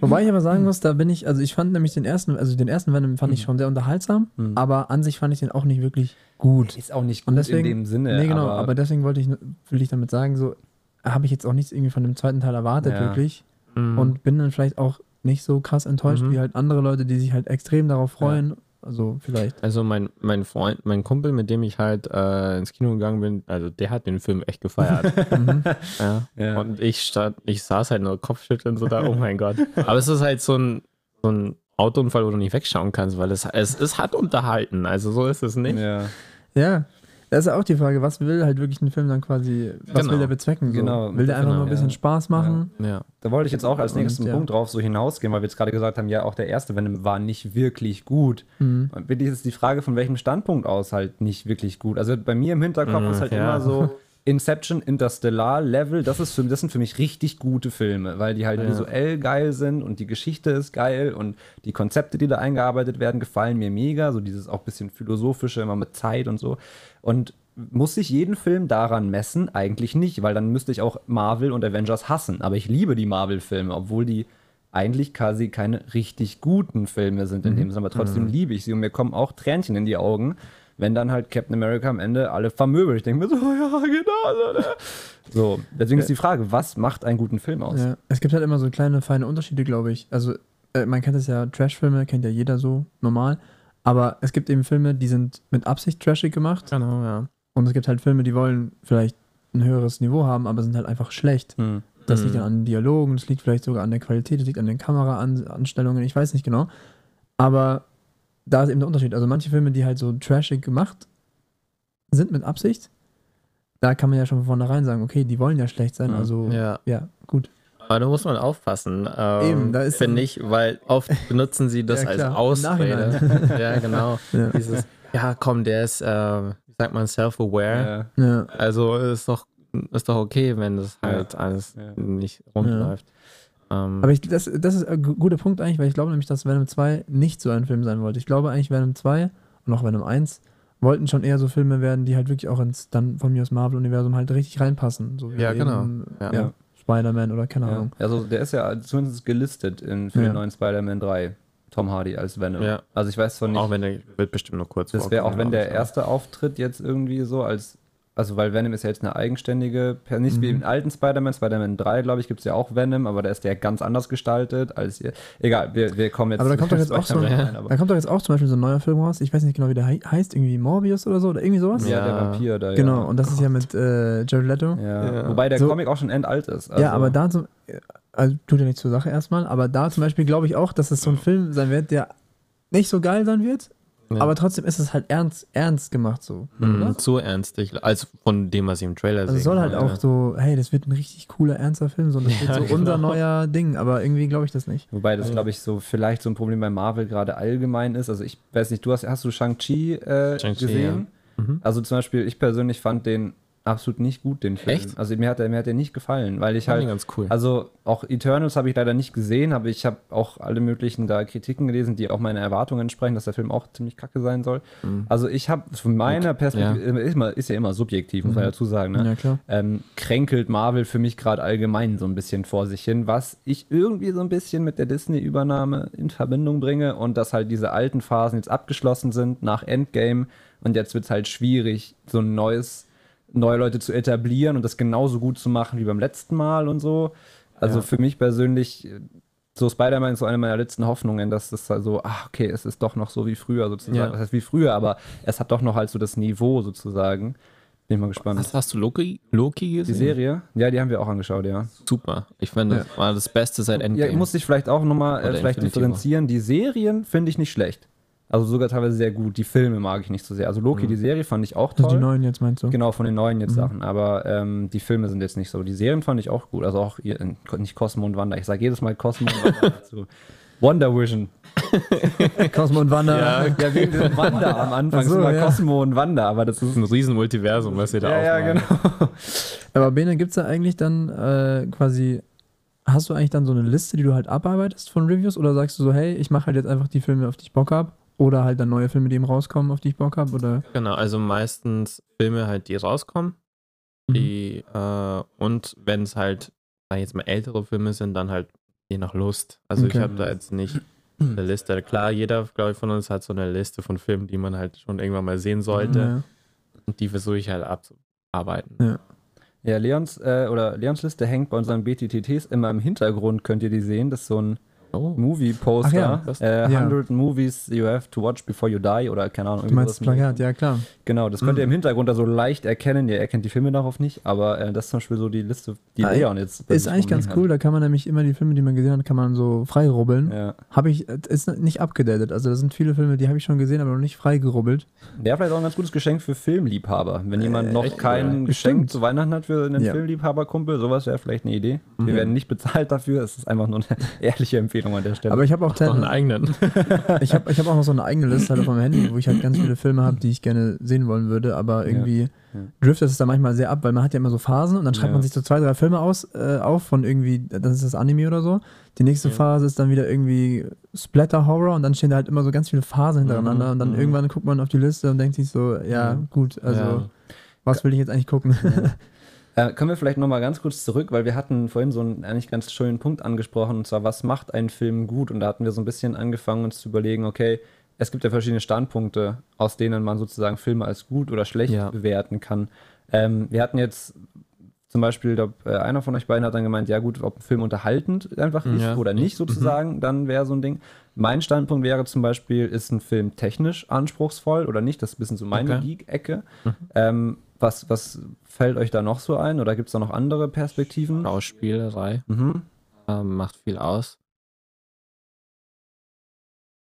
Wobei ich aber sagen muss, da bin ich, also ich fand nämlich den ersten, also den ersten Venom fand Mhm. ich schon sehr unterhaltsam, aber an sich fand ich den auch nicht wirklich gut. Ist auch nicht gut deswegen, in dem Sinne. nee, genau, aber, aber, deswegen wollte ich, will ich damit sagen, so habe ich jetzt auch nichts irgendwie von dem zweiten Teil erwartet, Ja. wirklich. Mhm. Und bin dann vielleicht auch nicht so krass enttäuscht Mhm. wie halt andere Leute, die sich halt extrem darauf freuen. Also vielleicht. Also mein, mein Freund, mein Kumpel, mit dem ich halt äh, ins Kino gegangen bin, also der hat den Film echt gefeiert. Mhm. ja. Ja. Und ich stand, ich saß halt nur Kopfschütteln so da, oh mein Gott. Aber es ist halt so ein, so ein Autounfall, wo du nicht wegschauen kannst, weil es, es, es hat unterhalten. Also so ist es nicht. ja, Ja. Da ist ja auch die Frage, was will halt wirklich ein Film dann quasi, was Genau. will der bezwecken? So? Genau, will der einfach genau, nur ein bisschen ja. Spaß machen? Ja. da wollte ich jetzt auch als Und, nächsten ja. Punkt drauf so hinausgehen, weil wir jetzt gerade gesagt haben, ja, auch der erste Venom war nicht wirklich gut. Mhm. Und Wirklich ist die Frage, von welchem Standpunkt aus halt nicht wirklich gut. Also bei mir im Hinterkopf Mhm, ist halt ja. immer so Inception, Interstellar Level, das, ist für, das sind für mich richtig gute Filme, weil die halt Ja. visuell geil sind und die Geschichte ist geil und die Konzepte, die da eingearbeitet werden, gefallen mir mega. So dieses auch bisschen philosophische, immer mit Zeit und so. Und muss ich jeden Film daran messen? Eigentlich nicht, weil dann müsste ich auch Marvel und Avengers hassen. Aber ich liebe die Marvel-Filme, obwohl die eigentlich quasi keine richtig guten Filme sind in dem Sinne, aber trotzdem liebe ich sie und mir kommen auch Tränchen in die Augen, wenn dann halt Captain America am Ende alle vermöbelt. Ich denke mir so, ja, genau. So, ne? so, deswegen ist die Frage, was macht einen guten Film aus? Ja. Es gibt halt immer so kleine, feine Unterschiede, glaube ich. Also, äh, man kennt es ja, Trash-Filme kennt ja jeder so normal. Aber es gibt eben Filme, die sind mit Absicht trashig gemacht. Genau, ja. Und es gibt halt Filme, die wollen vielleicht ein höheres Niveau haben, aber sind halt einfach schlecht. Hm. Das Mhm. liegt dann an den Dialogen, das liegt vielleicht sogar an der Qualität, das liegt an den Kameraanstellungen, ich weiß nicht genau. Aber da ist eben der Unterschied. Also manche Filme, die halt so trashig gemacht sind mit Absicht, da kann man ja schon von vornherein sagen, okay, die wollen ja schlecht sein, Ja. also ja, Ja. gut. Aber da muss man aufpassen. Ähm, Eben, da ist- Finde ich, weil oft benutzen sie das Ja, als Ausrede. Ja, genau. Ja. Dieses, ja, komm, der ist, äh, wie sagt man, self-aware. Ja. Ja. Also ist doch, ist doch okay, wenn das halt alles Ja. nicht rund Ja. läuft. Ähm, Aber ich, das, das ist ein gu- guter Punkt eigentlich, weil ich glaube nämlich, dass Venom 2 nicht so ein Film sein wollte. Ich glaube eigentlich, Venom 2 und auch Venom 1 wollten schon eher so Filme werden, die halt wirklich auch ins dann von mir aus Marvel-Universum halt richtig reinpassen. So wie Ja, eben, genau. Ja. Ja. Spider-Man oder keine Ja. Ahnung. Also der ist ja zumindest gelistet in, für Ja. den neuen Spider-Man 3. Tom Hardy als Venom. Ja. Also ich weiß zwar nicht, auch wenn der wird bestimmt nur kurz das wäre auch wenn der erste Auftritt jetzt irgendwie so als, also weil Venom ist ja jetzt eine eigenständige, nicht wie Mhm. im alten Spider-Man, Spider-Man 3, glaube ich, gibt es ja auch Venom, aber da ist der ganz anders gestaltet als hier. Egal, wir, wir kommen jetzt Aber da kommt doch jetzt auch so, rein, aber- da kommt doch jetzt auch zum Beispiel so ein neuer Film raus. Ich weiß nicht genau, wie der hei- heißt, irgendwie Morbius oder so oder irgendwie sowas. ja, der Ja. Vampir da, Genau, ja. und das ist ja mit äh, Jared Leto. Ja. Ja. Wobei der So- Comic auch schon endalt ist. Also, ja, aber da zum, also tut ja nichts zur Sache erstmal, aber da zum Beispiel glaube ich auch, dass es so ein Film sein wird, der nicht so geil sein wird, Ja. aber trotzdem ist es halt ernst, ernst gemacht so. Mhm, oder? so ernst, ich, als von dem, was ich im Trailer Also es sehe. soll halt ja. auch so, hey, das wird ein richtig cooler, ernster Film, so, das Ja, wird so genau. unser neuer Ding, aber irgendwie glaube ich das nicht. Wobei das, glaube ich, so vielleicht so ein Problem bei Marvel gerade allgemein ist. Also ich weiß nicht, du hast, hast du Shang-Chi äh, Shang-Chi, gesehen? Mhm. Also zum Beispiel, ich persönlich fand den absolut nicht gut, den Film. Echt? Also mir hat, der, mir hat der nicht gefallen, weil ich fand halt ganz cool. Also auch Eternals habe ich leider nicht gesehen, aber ich habe auch alle möglichen da Kritiken gelesen, die auch meinen Erwartungen entsprechen, dass der Film auch ziemlich kacke sein soll. Mhm. Also ich habe von meiner Perspektive, ist, immer, ist ja immer subjektiv, muss man Mhm. dazu sagen, ne? Ja, klar. ähm, kränkelt Marvel für mich gerade allgemein so ein bisschen vor sich hin, was ich irgendwie so ein bisschen mit der Disney-Übernahme in Verbindung bringe und dass halt diese alten Phasen jetzt abgeschlossen sind nach Endgame und jetzt wird es halt schwierig, so ein neues, neue Leute zu etablieren und das genauso gut zu machen wie beim letzten Mal und so. Also Ja. für mich persönlich, so Spider-Man ist so eine meiner letzten Hoffnungen, dass das halt so, ach, okay, es ist doch noch so wie früher sozusagen. Ja. Das heißt wie früher, aber es hat doch noch halt so das Niveau sozusagen. Bin ich mal gespannt. Was hast du Loki, Loki Die gesehen? Serie? Ja, die haben wir auch angeschaut, ja. Super. Ich fand, das war das Beste seit Endgame. Ja, muss ich vielleicht auch nochmal äh, Oder vielleicht Infinity differenzieren. Die Serien finde ich nicht schlecht. Also sogar teilweise sehr gut. Die Filme mag ich nicht so sehr. Also Loki, die Serie fand ich auch Also die toll. neuen jetzt meinst du? Genau, von den neuen jetzt Mhm. Sachen. Aber ähm, die Filme sind jetzt nicht so. Die Serien fand ich auch gut. Also auch ihr, nicht Cosmo und Wanda. Ich sage jedes Mal Cosmo und Wanda dazu. Wonder Vision. Cosmo und Wanda. Ja. Ja, wegen dem Wanda am Anfang. So, ja. Cosmo und Wanda, aber das ist. ein riesen Multiversum, was ihr da Ja, ja, genau. Aber Bene, gibt es da eigentlich dann äh, quasi, hast du eigentlich dann so eine Liste, die du halt abarbeitest von Reviews oder sagst du so, hey, ich mache halt jetzt einfach die Filme, auf die ich Bock habe? Oder halt dann neue Filme, die eben rauskommen, auf die ich Bock habe? Oder Genau, also meistens Filme halt, die rauskommen. Mhm. Die, äh, und wenn es halt, sag ich jetzt mal, ältere Filme sind, dann halt je nach Lust. Also Okay. ich habe da jetzt nicht eine Liste. Klar, jeder, glaube ich, von uns hat so eine Liste von Filmen, die man halt schon irgendwann mal sehen sollte. Ja. Und die versuche ich halt abzuarbeiten. Ja. Ja, Leons, äh, oder Leons Liste hängt bei unseren BTTTs immer im Hintergrund, könnt ihr die sehen. Das ist so ein Oh. Movie-Poster. Ja, äh, Ja. 100 Movies you have to watch before you die oder keine Ahnung. Du meinst das Plakat, ja klar. Genau, das könnt ihr im Hintergrund da so leicht erkennen. Ihr erkennt die Filme darauf nicht, aber äh, das ist zum Beispiel so die Liste, die Ah, Leon jetzt. Ist eigentlich ganz cool, da kann man nämlich immer die Filme, die man gesehen hat, kann man so freirubbeln. Ja. Habe ich, äh, ist nicht abgedatet. Also da sind viele Filme, die habe ich schon gesehen, aber noch nicht freigerubbelt. Der vielleicht auch ein ganz gutes Geschenk für Filmliebhaber. Wenn jemand Äh, noch echt kein. Geschenk Bestimmt. zu Weihnachten hat für einen Ja. Filmliebhaberkumpel, sowas wäre vielleicht eine Idee. Wir Mhm. werden nicht bezahlt dafür, es ist einfach nur eine ehrliche Empfehlung an der Stelle. Aber ich habe auch, Noch einen eigenen. ich hab, ich hab auch noch so eine eigene Liste halt auf meinem Handy, wo ich halt ganz viele Filme habe, die ich gerne sehen wollen würde, aber irgendwie Ja. driftet es da manchmal sehr ab, weil man hat ja immer so Phasen und dann schreibt Ja. man sich so zwei, drei Filme aus, äh, auf von irgendwie, das ist das Anime oder so. Die nächste Ja. Phase ist dann wieder irgendwie Splatter-Horror und dann stehen da halt immer so ganz viele Phasen hintereinander Mhm, und dann mhm. irgendwann guckt man auf die Liste und denkt sich so, ja, gut, also Ja. was will ich jetzt eigentlich gucken? Äh, können wir vielleicht nochmal ganz kurz zurück, weil wir hatten vorhin so einen eigentlich ganz schönen Punkt angesprochen, und zwar, was macht einen Film gut? Und da hatten wir so ein bisschen angefangen, uns zu überlegen, okay, es gibt ja verschiedene Standpunkte, aus denen man sozusagen Filme als gut oder schlecht Ja. bewerten kann. Ähm, wir hatten jetzt zum Beispiel, glaub, äh, einer von euch beiden hat dann gemeint, ja gut, ob ein Film unterhaltend einfach ist Ja. oder nicht sozusagen, dann wäre so ein Ding. Mein Standpunkt wäre zum Beispiel, ist ein Film technisch anspruchsvoll oder nicht? Das ist ein bisschen so meine Okay. Geek-Ecke. Mhm. Ähm, was, was fällt euch da noch so ein? Oder gibt es da noch andere Perspektiven? Schauspielerei Mhm. ähm, macht viel aus.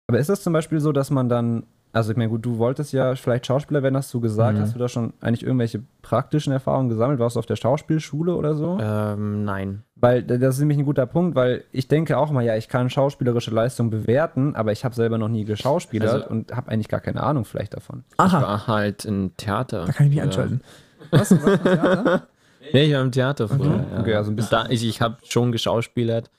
Aber ist das zum Beispiel so, dass man dann, also ich meine, gut, du wolltest ja vielleicht Schauspieler werden, hast du gesagt. Mhm. Hast du da schon eigentlich irgendwelche praktischen Erfahrungen gesammelt? Warst du auf der Schauspielschule oder so? Ähm, nein. Weil das ist nämlich ein guter Punkt, weil ich denke auch mal, ja, ich kann schauspielerische Leistung bewerten, aber ich habe selber noch nie geschauspielert Also- und habe eigentlich gar keine Ahnung vielleicht davon. Ich Aha, war halt im Theater. da kann ich mich früher. einschalten. Was? Was? Was? Theater? Ja, ich war im Theater früher. Mhm. Ja. Okay, also ein bisschen- Da, ich ich habe schon geschauspielert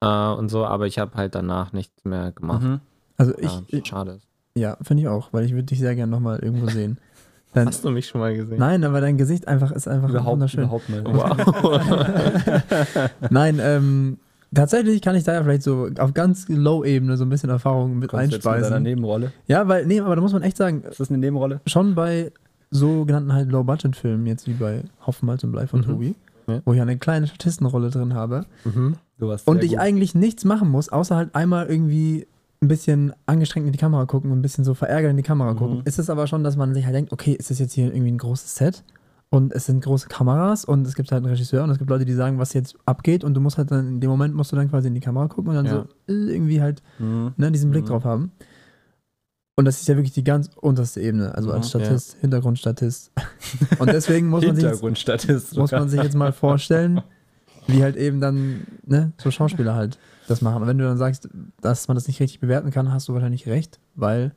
äh, und so, aber ich habe halt danach nichts mehr gemacht. Mhm. Also ich, ja, ich schade. Ja, finde ich auch, weil ich würde dich sehr gerne nochmal irgendwo sehen. Dann, Hast du mich schon mal gesehen? nein, aber dein Gesicht einfach ist einfach Überhaupt, wunderschön. überhaupt nicht. Wow. Nein, ähm, tatsächlich kann ich da ja vielleicht so auf ganz Low-Ebene so ein bisschen Erfahrung mit Kommst du jetzt mit deiner einspeisen. Nebenrolle? Ja, weil, nee, aber da muss man echt sagen, Ist das eine Nebenrolle? schon bei sogenannten halt Low-Budget-Filmen, jetzt wie bei Hoffenmalz und Blei von Mhm. Tobi, Ja. wo ich eine kleine Statistenrolle drin habe mhm. Du warst und ich gut. eigentlich nichts machen muss, außer halt einmal irgendwie ein bisschen angestrengt in die Kamera gucken und ein bisschen so verärgert in die Kamera Mhm. gucken. Ist es aber schon, dass man sich halt denkt, okay, ist das jetzt hier irgendwie ein großes Set? Und es sind große Kameras und es gibt halt einen Regisseur und es gibt Leute, die sagen, was jetzt abgeht und du musst halt dann, in dem Moment musst du dann quasi in die Kamera gucken und dann Ja. so äh, irgendwie halt Mhm. ne, diesen Blick Mhm. drauf haben. Und das ist ja wirklich die ganz unterste Ebene, also als Mhm, Statist, Hintergrundstatist. Und deswegen muss man, sich jetzt, muss man sich jetzt mal vorstellen, wie halt eben dann, ne, so Schauspieler halt das machen. Und wenn du dann sagst, dass man das nicht richtig bewerten kann, hast du wahrscheinlich recht, weil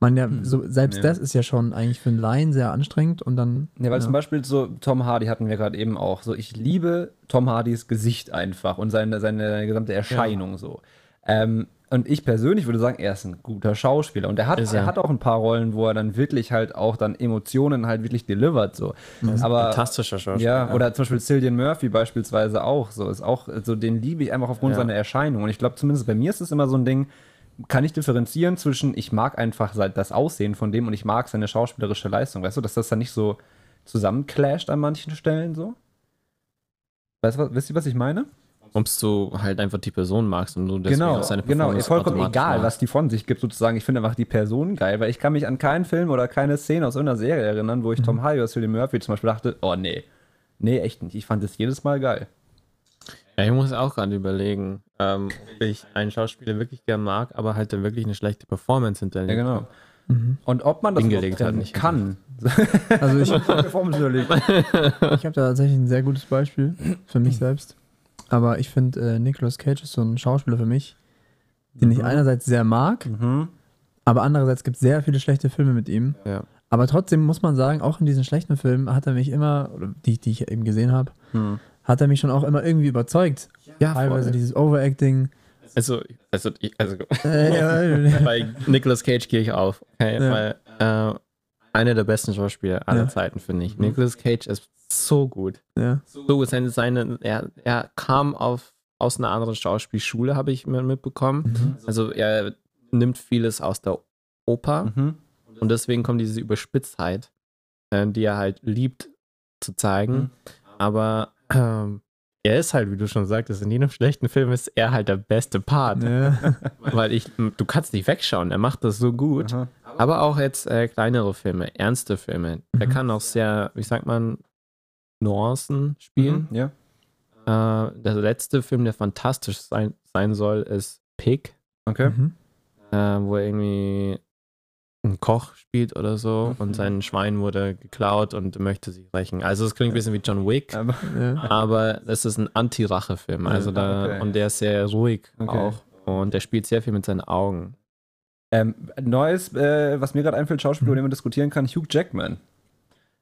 man ja, so, selbst Ja. das ist ja schon eigentlich für einen Laien sehr anstrengend und dann. Ja, weil zum Beispiel so Tom Hardy hatten wir gerade eben auch. So, ich liebe Tom Hardys Gesicht einfach und seine, seine gesamte Erscheinung so. Ähm, und ich persönlich würde sagen, er ist ein guter Schauspieler. Und er hat, er er. hat auch ein paar Rollen, wo er dann wirklich halt auch dann Emotionen halt wirklich delivert. So. Aber Fantastischer Schauspieler. ja, oder zum Beispiel Cillian Murphy beispielsweise auch. So ist auch, so den liebe ich einfach aufgrund Ja. seiner Erscheinung. Und ich glaube, zumindest bei mir ist es immer so ein Ding, kann ich differenzieren zwischen, ich mag einfach das Aussehen von dem und ich mag seine schauspielerische Leistung. Weißt du, dass das dann nicht so zusammenclasht an manchen Stellen so? Weißt du, wisst ihr, was ich meine? Ob du halt einfach die Person magst und du deswegen Genau, auch seine genau. Performance Vollkommen automatisch egal, magst. was die von sich gibt, sozusagen. Ich finde einfach die Person geil, weil ich kann mich an keinen Film oder keine Szene aus irgendeiner Serie erinnern, wo ich Tom Hardy oder Cillian Murphy zum Beispiel dachte, oh nee, nee, echt nicht. Ich fand das jedes Mal geil. Ja, ich muss auch gerade überlegen, ähm, ob ich einen Schauspieler wirklich gern mag, aber halt dann wirklich eine schlechte Performance hinterlegt. Ja, genau. Mhm. Und ob man das Hingelegt überhaupt hat, nicht kann. Also ich, Performance hinterlegt. ich habe da tatsächlich ein sehr gutes Beispiel für mich selbst. Aber ich finde, äh, Nicolas Cage ist so ein Schauspieler für mich, den ich einerseits sehr mag, Mhm. aber andererseits gibt es sehr viele schlechte Filme mit ihm. Ja. Aber trotzdem muss man sagen, auch in diesen schlechten Filmen hat er mich immer, oder die, die ich eben gesehen habe, Hm. hat er mich schon auch immer irgendwie überzeugt. Ja, Teilweise voll. dieses Overacting. Also, also, ich, also Äh, ja, bei Nicolas Cage gehe ich auf, okay? Ja. weil äh, einer der besten Schauspieler aller Ja. Zeiten, finde ich. Nicolas Cage ist so gut. ja. So gut, seine, seine, er, er kam auf, aus einer anderen Schauspielschule, habe ich mir mitbekommen. Also er nimmt vieles aus der Oper Mhm. und deswegen kommt diese Überspitztheit, äh, die er halt liebt zu zeigen. Mhm. Aber ähm, er ist halt, wie du schon sagtest, in jedem schlechten Film ist er halt der beste Part. ja. Weil ich, du kannst nicht wegschauen, er macht das so gut. Aha. Aber auch jetzt äh, kleinere Filme, ernste Filme. Er Mhm. kann auch sehr, wie sagt man, Nuancen spielen. Mhm. Ja. Äh, der letzte Film, der fantastisch sein, sein soll, ist Pig, Okay. Mhm. äh, wo er irgendwie einen Koch spielt oder so Mhm. und sein Schwein wurde geklaut und möchte sich rächen. Also es klingt ein bisschen wie John Wick, Aber, Ja. aber es ist ein Anti-Rache-Film. Also da, okay. und der ist sehr ruhig Okay. auch. Und der spielt sehr viel mit seinen Augen. Ähm, Neues, äh, was mir gerade einfällt, Schauspieler, über den man diskutieren kann, Hugh Jackman.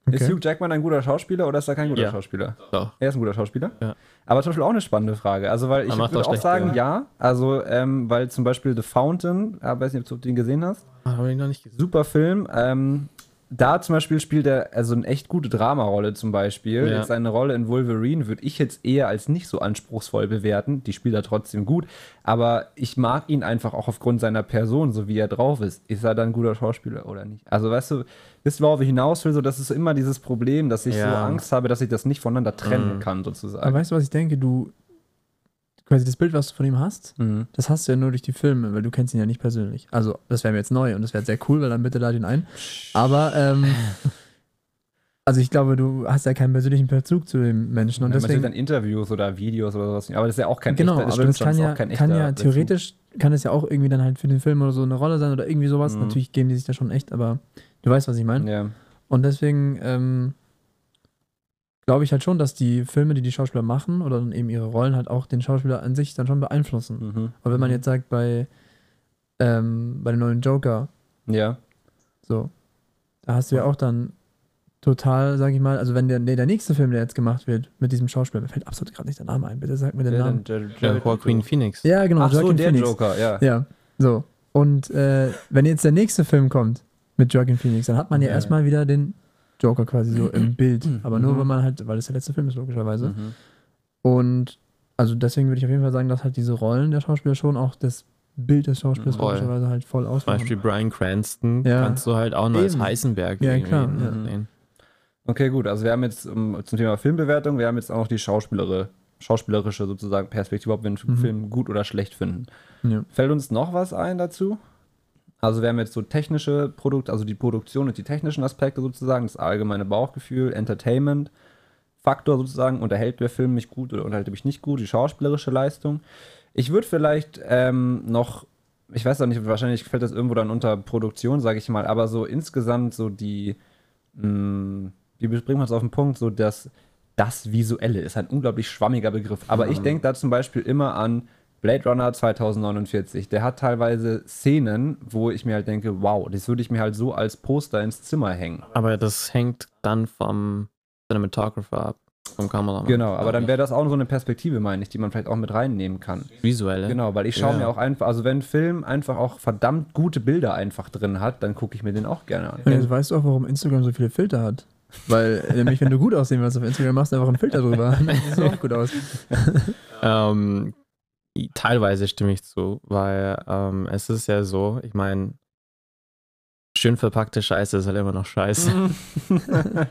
Ist Okay. Hugh Jackman ein guter Schauspieler oder ist er kein guter Ja. Schauspieler? Doch. Er ist ein guter Schauspieler. Ja. Aber zum Beispiel auch eine spannende Frage. Also, weil ich würde auch sagen, ja. Also, ähm, weil zum Beispiel The Fountain, ich weiß nicht, ob du den gesehen hast. Ah, Habe ich noch nicht gesehen. Super Film. Ähm, da zum Beispiel spielt er also eine echt gute Dramarolle zum Beispiel. Ja. Jetzt Seine Rolle in Wolverine würde ich jetzt eher als nicht so anspruchsvoll bewerten. Die spielt er trotzdem gut. Aber ich mag ihn einfach auch aufgrund seiner Person, so wie er drauf ist. Ist er dann ein guter Schauspieler oder nicht? Also weißt du, wisst ihr, worauf ich hinaus will? So, das ist immer dieses Problem, dass ich so Ja. Angst habe, dass ich das nicht voneinander trennen Mhm. kann, sozusagen. Aber weißt du, was ich denke? Du, quasi das Bild, was du von ihm hast, Mhm. das hast du ja nur durch die Filme, weil du kennst ihn ja nicht persönlich. Also, das wäre mir jetzt neu und das wäre sehr cool, weil dann bitte lade ihn ein. Aber, ähm, also ich glaube, du hast ja keinen persönlichen Bezug zu dem Menschen und sieht deswegen. dann Interviews oder Videos oder sowas. Aber das ist ja auch kein Genau, echter, aber stimmt das schon, kann ist ja, auch kein kann echter ja theoretisch, kann es ja auch irgendwie dann halt für den Film oder so eine Rolle sein oder irgendwie sowas. Mhm. Natürlich geben die sich da schon echt, aber du weißt, was ich meine. Ja. Und deswegen ähm, glaube ich halt schon, dass die Filme, die die Schauspieler machen oder dann eben ihre Rollen halt auch den Schauspieler an sich dann schon beeinflussen. Mhm. Aber wenn man jetzt sagt, bei, ähm, bei dem neuen Joker, Ja. so, da hast du ja auch dann total, sag ich mal, also wenn der, nee, der nächste Film, der jetzt gemacht wird, mit diesem Schauspieler, mir fällt absolut gerade nicht der Name ein, bitte sag mir den Wer Namen. denn? Jared- Ja, Jared Joaquin. Phoenix. Ja, genau, Ach so, Joaquin der Phoenix. Joker, ja. Ja, so. Und äh, wenn jetzt der nächste Film kommt mit Joaquin Phoenix, dann hat man ja, Ja. erstmal wieder den Joker quasi so im Bild. Aber nur, Mhm. wenn man halt, weil es der letzte Film ist, logischerweise. Mhm. Und also deswegen würde ich auf jeden Fall sagen, dass halt diese Rollen der Schauspieler schon auch das Bild des Schauspielers Voll. logischerweise halt voll Zum ausmachen. Beispiel Brian Cranston Ja. kannst du halt auch nur als Eben. Heisenberg Ja, klar, ja. sehen. Okay, gut. Also wir haben jetzt um, zum Thema Filmbewertung, wir haben jetzt auch noch die Schauspielere, schauspielerische sozusagen Perspektive, ob wir einen Mhm. Film gut oder schlecht finden. Ja. Fällt uns noch was ein dazu? Also wir haben jetzt so technische Produkte, also die Produktion und die technischen Aspekte sozusagen, das allgemeine Bauchgefühl, Entertainment, Faktor sozusagen, unterhält der Film mich gut oder unterhält er mich nicht gut, die schauspielerische Leistung. Ich würde vielleicht ähm, noch ich weiß auch nicht, wahrscheinlich fällt das irgendwo dann unter Produktion, sage ich mal, aber so insgesamt so die, mh, wie bringen wir es auf den Punkt, so dass das Visuelle ist ein unglaublich schwammiger Begriff. Aber ich denke da zum Beispiel immer an Blade Runner 2049. Der hat teilweise Szenen, wo ich mir halt denke, wow, das würde ich mir halt so als Poster ins Zimmer hängen. Aber das hängt dann vom Cinematographer ab, vom Kameramann. Genau, aber dann wäre das auch so eine Perspektive, meine ich, die man vielleicht auch mit reinnehmen kann. visuelle. Genau, weil ich schaue Ja. mir auch einfach, also wenn ein Film einfach auch verdammt gute Bilder einfach drin hat, dann gucke ich mir den auch gerne an. Und jetzt weißt du auch, warum Instagram so viele Filter hat. Weil, nämlich, wenn du gut aussehen willst auf Instagram, machst du einfach einen Filter drüber. Dann sieht auch gut aus. Ähm, teilweise stimme ich zu, weil ähm, es ist ja so, ich meine, schön verpackte Scheiße ist halt immer noch Scheiße.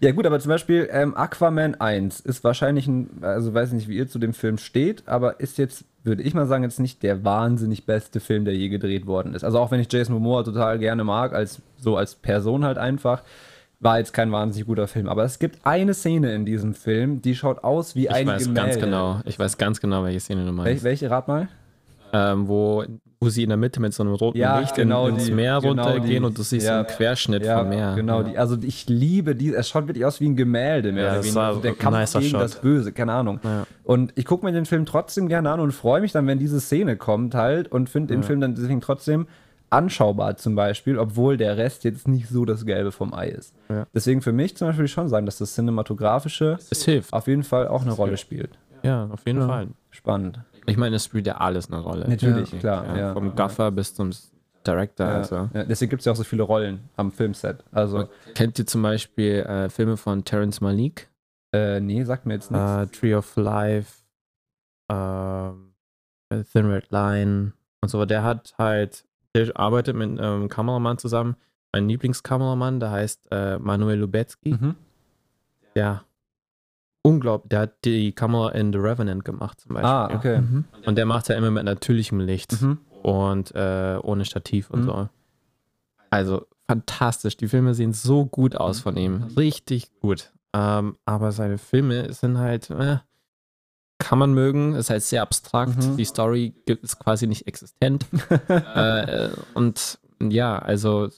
ja gut, aber zum Beispiel ähm, Aquaman 1 ist wahrscheinlich ein, also weiß nicht, wie ihr zu dem Film steht, aber ist jetzt, würde ich mal sagen, jetzt nicht der wahnsinnig beste Film, der je gedreht worden ist. Also auch wenn ich Jason Momoa total gerne mag, als so als Person halt einfach, war jetzt kein wahnsinnig guter Film. Aber es gibt eine Szene in diesem Film, die schaut aus wie Ich ein weiß Gemälde. ganz genau, ich weiß ganz genau, welche Szene du Wel meinst. welche, rat mal? Ähm, wo, wo sie in der Mitte mit so einem roten Ja, Licht genau in, ins die, Meer genau runtergehen die. und du siehst Ja. einen Querschnitt Ja, vom Meer. genau. Ja. Die, also ich liebe die, es schaut wirklich aus wie ein Gemälde mehr Ja, oder das weniger. war Also der Kampf gegen Shot. das Böse, keine Ahnung. Und ich gucke mir den Film trotzdem gerne an und freue mich dann, wenn diese Szene kommt halt und finde den. Film dann deswegen trotzdem anschaubar zum Beispiel, obwohl der Rest jetzt nicht so das Gelbe vom Ei ist. Ja. Deswegen für mich zum Beispiel schon sagen, dass das Cinematografische Es hilft. auf jeden Fall auch eine Rolle spielt. Ja, auf jeden Ja. Fall. Spannend. Ich meine, es spielt ja alles eine Rolle. Natürlich, Ja. klar. Ja. Vom Gaffer bis zum Director. Ja. Also. Ja, deswegen gibt es ja auch so viele Rollen am Filmset. Also, Kennt ihr zum Beispiel äh, Filme von Terrence Malik? äh, nee, sagt mir jetzt nichts. Äh, Tree of Life, ähm, Thin Red Line und so. Der hat halt, der arbeitet mit einem Kameramann zusammen. Mein Lieblingskameramann, der heißt äh, Manuel Lubetzky. Mhm. Der unglaublich, der hat die Kamera in The Revenant gemacht zum Beispiel. Ah, okay. Mhm. Und der macht ja immer mit natürlichem Licht Mhm. und äh, ohne Stativ und Mhm. so. Also fantastisch. Die Filme sehen so gut aus von ihm. Richtig gut. Ähm, aber seine Filme sind halt, äh, kann man mögen, ist halt sehr abstrakt. Mhm. Die Story gibt es quasi nicht existent. äh, und ja, also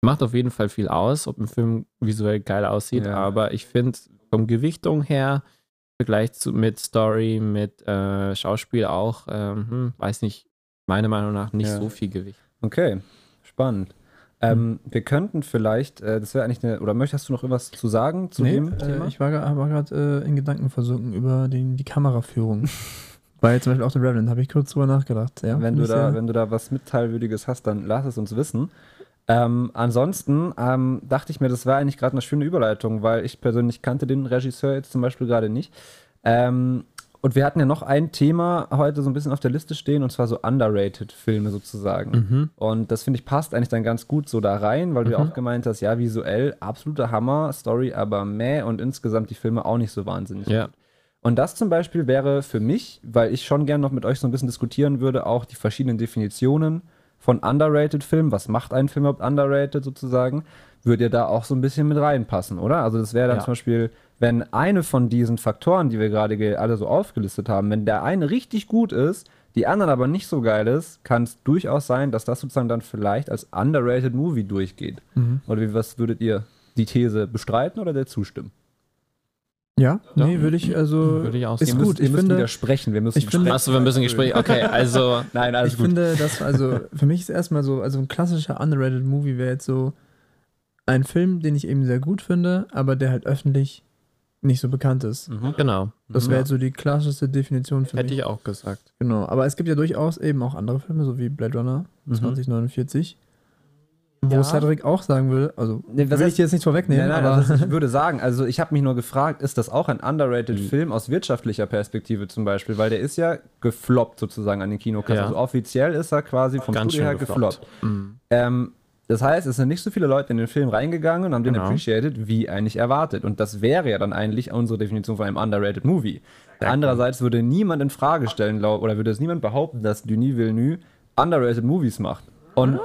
macht auf jeden Fall viel aus, ob ein Film visuell geil aussieht. Ja. Aber ich finde, vom Gewichtung her, im Vergleich zu, mit Story, mit äh, Schauspiel auch, ähm, hm, weiß nicht, meiner Meinung nach nicht Ja. so viel Gewicht. Okay, spannend. Ähm, wir könnten vielleicht, äh, das wäre eigentlich eine, oder möchtest du noch irgendwas zu sagen zu Nee, dem äh, Thema? ich war, war gerade äh, in Gedanken versunken über den, die Kameraführung. Weil zum Beispiel auch der Revenant, habe ich kurz drüber nachgedacht. Ja, wenn, du da, sehr- wenn du da was Mitteilwürdiges hast, dann lass es uns wissen. Ähm, ansonsten ähm, dachte ich mir, das wäre eigentlich gerade eine schöne Überleitung, weil ich persönlich kannte den Regisseur jetzt zum Beispiel gerade nicht. Ähm, und wir hatten ja noch ein Thema heute so ein bisschen auf der Liste stehen, und zwar so underrated Filme sozusagen. Mhm. Und das finde ich passt eigentlich dann ganz gut so da rein, weil du ja Mhm. auch gemeint hast, ja, visuell absoluter Hammer, Story aber meh und insgesamt die Filme auch nicht so wahnsinnig. Ja. Und das zum Beispiel wäre für mich, weil ich schon gerne noch mit euch so ein bisschen diskutieren würde, auch die verschiedenen Definitionen von underrated Filmen. Was macht ein Film überhaupt underrated sozusagen? Würde ja da auch so ein bisschen mit reinpassen, oder? Also das wäre dann Ja. zum Beispiel, wenn eine von diesen Faktoren, die wir gerade ge- alle so aufgelistet haben, wenn der eine richtig gut ist, die anderen aber nicht so geil ist, kann es durchaus sein, dass das sozusagen dann vielleicht als underrated Movie durchgeht. Mhm. Oder wie, was würdet ihr die These bestreiten oder der zustimmen? Ja, Ja. nee, würde ich, also. Würde ich auch Ist gut, müsst, ich finde- widersprechen. Wir müssen ich finde- Achso, wir müssen Gespräch. Okay, also Nein, alles ich gut. finde, das, also, für mich ist erstmal so, also ein klassischer underrated Movie wäre jetzt so ein Film, den ich eben sehr gut finde, aber der halt öffentlich nicht so bekannt ist. Mhm. genau. Das wäre jetzt so die klassischste Definition für Hätte mich. ich auch gesagt. Genau, aber es gibt ja durchaus eben auch andere Filme, so wie Blade Runner Mhm. 2049, wo Ja. Cedric auch sagen will, also Nee, was will heißt- ich dir jetzt nicht vorwegnehmen, Nein, nein, aber also ich würde sagen, also ich habe mich nur gefragt, ist das auch ein underrated Mhm. Film aus wirtschaftlicher Perspektive zum Beispiel? Weil der ist ja gefloppt sozusagen an den Kinokassen. Ja. Also offiziell ist er quasi vom Ganz Studio her gefloppt. gefloppt. Mhm. Ähm, das heißt, es sind nicht so viele Leute in den Film reingegangen und haben den Genau. appreciated, wie eigentlich erwartet. Und das wäre ja dann eigentlich unsere Definition von einem underrated Movie. Andererseits würde niemand in Frage stellen, oder würde es niemand behaupten, dass Denis Villeneuve underrated Movies macht. Und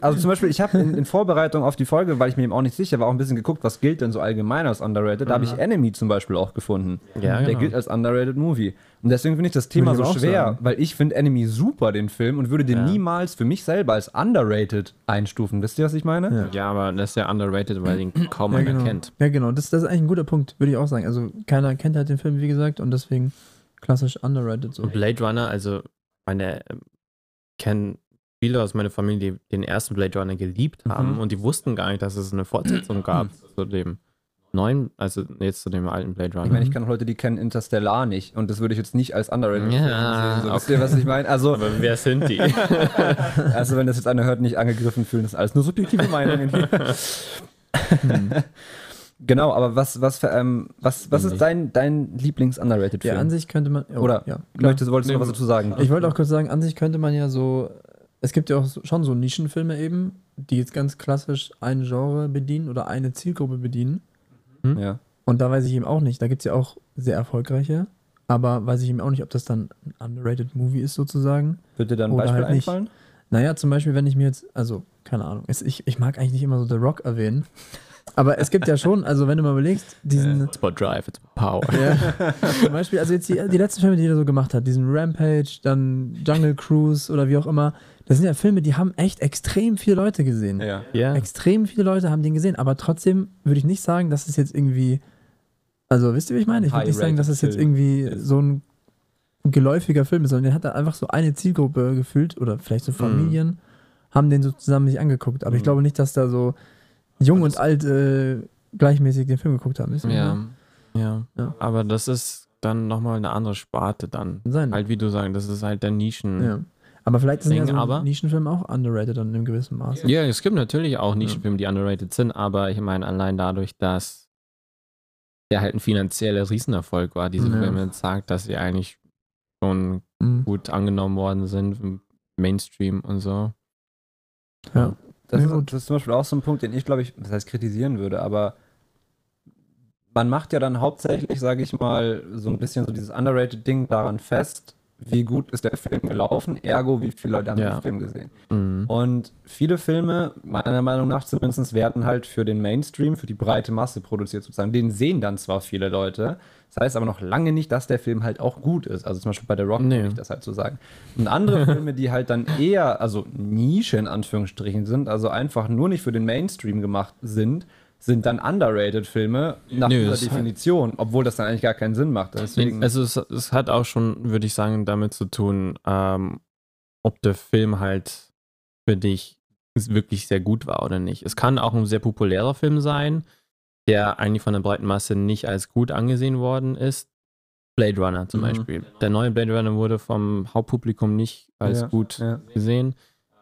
Also zum Beispiel, ich habe in, in Vorbereitung auf die Folge, weil ich mir eben auch nicht sicher war, auch ein bisschen geguckt, was gilt denn so allgemein als underrated. Da habe ich Enemy zum Beispiel auch gefunden. Ja, Der genau. gilt als underrated Movie. Und deswegen finde ich das Thema so ich auch schwer, sagen. weil ich finde Enemy super, den Film, und würde den Ja. niemals für mich selber als underrated einstufen. Wisst ihr, was ich meine? Ja. Ja, aber das ist ja underrated, weil ihn kaum Ja, einer genau. kennt. Ja, genau. Das, das ist eigentlich ein guter Punkt, würde ich auch sagen. Also keiner kennt halt den Film, wie gesagt, und deswegen klassisch underrated so. Und Blade Runner, also meine ähm, kennen viele aus meiner Familie, die den ersten Blade Runner geliebt haben Mhm. und die wussten gar nicht, dass es eine Fortsetzung gab zu dem neuen, also jetzt zu dem alten Blade Ich Runner. meine, ich kenne Leute, die kennen Interstellar nicht und das würde ich jetzt nicht als underrated Ja, sehen. So, Wisst okay. ihr, was ich meine? Also, Aber wer sind die? also, wenn das jetzt einer hört, nicht angegriffen fühlen, das ist alles nur subjektive Meinungen. genau, aber was, was, für, ähm, was, was ist dein, dein Lieblings-underrated-Film? Ja, an sich könnte man. oh, Oder ja, möchtest, wolltest du noch was dazu sagen? Ich wollte auch kurz sagen, an sich könnte man ja so. Es gibt ja auch schon so Nischenfilme eben, die jetzt ganz klassisch ein Genre bedienen oder eine Zielgruppe bedienen. ja. Und da weiß ich eben auch nicht. Da gibt es ja auch sehr erfolgreiche, aber weiß ich eben auch nicht, ob das dann ein underrated Movie ist sozusagen. Wird dir da ein Beispiel halt nicht. einfallen? Naja, zum Beispiel, wenn ich mir jetzt, also, keine Ahnung, ich, ich mag eigentlich nicht immer so The Rock erwähnen. Aber es gibt ja schon, also wenn du mal überlegst, diesen, It's about drive, it's about power. ja, zum Beispiel, also jetzt die, die letzten Filme, die er so gemacht hat, diesen Rampage, dann Jungle Cruise oder wie auch immer, das sind ja Filme, die haben echt extrem viele Leute gesehen. Ja. Ja. Extrem viele Leute haben den gesehen, aber trotzdem würde ich nicht sagen, dass es jetzt irgendwie, also wisst ihr, wie ich meine? Ich würde nicht sagen, dass es jetzt irgendwie so ein geläufiger Film ist, sondern der hat da einfach so eine Zielgruppe gefühlt oder vielleicht so Familien, haben den so zusammen sich angeguckt. Aber ich Mhm. glaube nicht, dass da so jung und alt äh, gleichmäßig den Film geguckt haben. Ich Ja. ja. Ja. Aber das ist dann nochmal eine andere Sparte dann. Sein. Halt wie du sagst, das ist halt der Nischen. Ja. Aber vielleicht sind ja Ding, so aber- Nischenfilme auch underrated dann in einem gewissen Maße. Ja, es gibt natürlich auch Nischenfilme, die underrated sind, aber ich meine, allein dadurch, dass der halt ein finanzieller Riesenerfolg war, diese Ja. Filme, sagt, dass sie eigentlich schon Mhm. gut angenommen worden sind im Mainstream und so. Ja. Das, Ja, ist, das ist zum Beispiel auch so ein Punkt, den ich, glaube ich, das heißt kritisieren würde, aber man macht ja dann hauptsächlich, sage ich mal, so ein bisschen so dieses underrated-Ding daran fest, wie gut ist der Film gelaufen, ergo, wie viele Leute haben Ja. den Film gesehen. Mhm. Und viele Filme, meiner Meinung nach zumindest, werden halt für den Mainstream, für die breite Masse produziert sozusagen. Den sehen dann zwar viele Leute, das heißt aber noch lange nicht, dass der Film halt auch gut ist. Also zum Beispiel bei The Rock Nee. ich das halt so sagen. Und andere Filme, die halt dann eher, also Nische in Anführungsstrichen sind, also einfach nur nicht für den Mainstream gemacht sind, sind dann underrated Filme nach Nö, dieser halt- Definition, obwohl das dann eigentlich gar keinen Sinn macht. Deswegen, Also es, es hat auch schon, würde ich sagen, damit zu tun, ähm, ob der Film halt für dich wirklich sehr gut war oder nicht. Es kann auch ein sehr populärer Film sein, der eigentlich von der breiten Masse nicht als gut angesehen worden ist. Blade Runner zum Mhm. Beispiel. Der neue Blade Runner wurde vom Hauptpublikum nicht als Ja, gut ja. gesehen.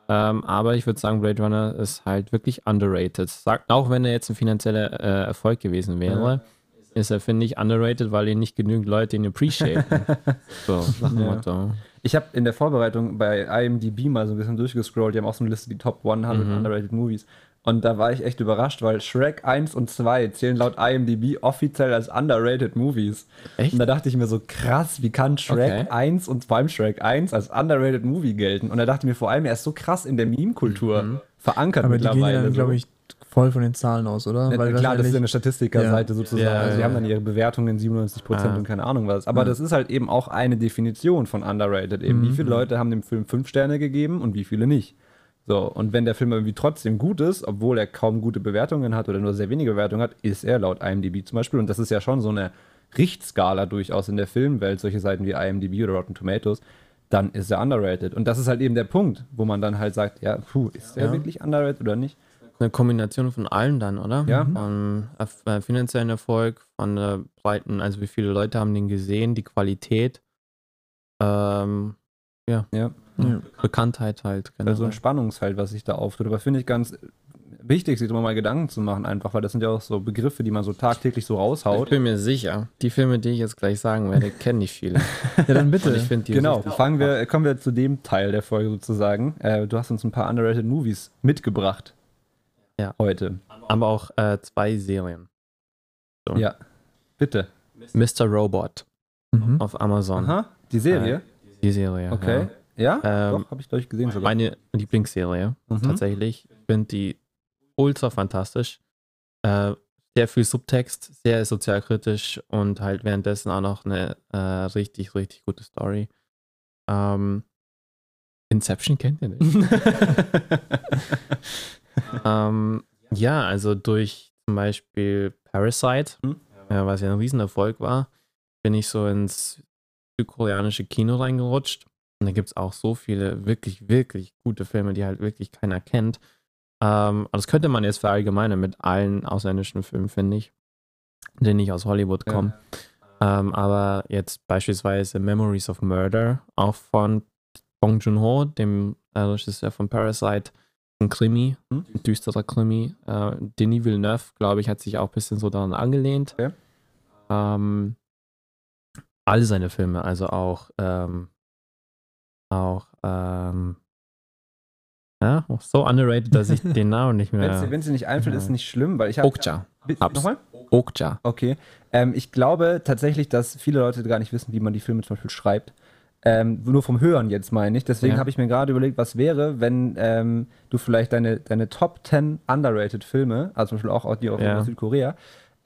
Ähm, aber ich würde sagen, Blade Runner ist halt wirklich underrated. Sagt, auch wenn er jetzt ein finanzieller äh, Erfolg gewesen wäre, ist er, finde ich, underrated, weil ihn nicht genügend Leute ihn appreciaten. so, nach dem Ja. Motto. Ich habe in der Vorbereitung bei IMDb mal so ein bisschen durchgescrollt. Die haben auch so eine Liste, die Top 100 Mhm. Underrated Movies. Und da war ich echt überrascht, weil Shrek 1 und 2 zählen laut IMDb offiziell als Underrated Movies. Echt? Und da dachte ich mir so, krass, wie kann Shrek Okay. 1 und vor allem Shrek 1 als Underrated Movie gelten? Und da dachte ich mir vor allem, er ist so krass in der Meme-Kultur Mhm. verankert Aber die gehen ja mittlerweile. dann, so. glaube ich, voll von den Zahlen aus, oder? Ja, Weil klar, das ist ja eine Statistikerseite sozusagen. Ja, also die ja, haben dann ja. ihre Bewertungen 97% Ah. und keine Ahnung was. Aber Ja. das ist halt eben auch eine Definition von underrated. Eben, wie Mhm. viele Leute haben dem Film 5 Sterne gegeben und wie viele nicht. So, und wenn der Film irgendwie trotzdem gut ist, obwohl er kaum gute Bewertungen hat oder nur sehr wenige Bewertungen hat, ist er laut IMDb zum Beispiel. Und das ist ja schon so eine Richtskala durchaus in der Filmwelt, solche Seiten wie IMDb oder Rotten Tomatoes, dann ist er underrated. Und das ist halt eben der Punkt, wo man dann halt sagt, ja, puh, ist der Ja. wirklich underrated oder nicht? Eine Kombination von allem dann, oder? Ja. Von erf- äh, finanziellen Erfolg, von der breiten, also wie viele Leute haben den gesehen, die Qualität, ähm, Ja. Ja. Bekanntheit halt. Also generell. ein Spannungsfeld, was sich da auftut. Aber finde ich ganz wichtig, sich darüber mal Gedanken zu machen, einfach, weil das sind ja auch so Begriffe, die man so tagtäglich so Ich raushaut. bin mir sicher, die Filme, die ich jetzt gleich sagen werde, kennen nicht viele. Ja, dann bitte. Und ich finde die Genau, fangen wir, kommen wir zu dem Teil der Folge sozusagen. Äh, du hast uns ein paar underrated Movies mitgebracht. Ja. Heute. aber auch äh, zwei Serien. So. Ja. Bitte. Mr. Robot Mhm. auf Amazon. Aha. Die Serie? Die Serie. Okay. Ja? Ähm, Doch, habe ich, glaube ich, gesehen sogar. Meine Lieblingsserie, Mhm. tatsächlich. Ich finde die ultra fantastisch. Äh, sehr viel Subtext, sehr sozialkritisch und halt währenddessen auch noch eine äh, richtig, richtig gute Story. Ähm, Inception kennt ihr nicht. ähm, ja, also durch zum Beispiel Parasite, Mhm. äh, was ja ein Riesenerfolg war, bin ich so ins südkoreanische Kino reingerutscht. Und da gibt es auch so viele wirklich, wirklich gute Filme, die halt wirklich keiner kennt. Ähm, aber das könnte man jetzt verallgemeinern mit allen ausländischen Filmen, finde ich, die nicht aus Hollywood kommen. Ähm, aber jetzt beispielsweise Memories of Murder, auch von Bong Joon-ho, dem äh, Regisseur von Parasite, ein Krimi, Hm? ein düsterer Krimi. Äh, Denis Villeneuve, glaube ich, hat sich auch ein bisschen so daran angelehnt. Okay. Ähm, alle seine Filme, also auch, ähm, auch, ähm, ja, so underrated, dass ich den Namen nicht Wenn mehr. es dir nicht einfällt, Ja. ist nicht schlimm, weil ich habe. Okja. Nochmal? Okja. Okay. Ähm, ich glaube tatsächlich, dass viele Leute gar nicht wissen, wie man die Filme zum Beispiel schreibt. Ähm, nur vom Hören jetzt meine ich. Deswegen Ja. habe ich mir gerade überlegt, was wäre, wenn ähm, du vielleicht deine, deine Top 10 underrated Filme, also zum Beispiel auch die aus Ja. Südkorea,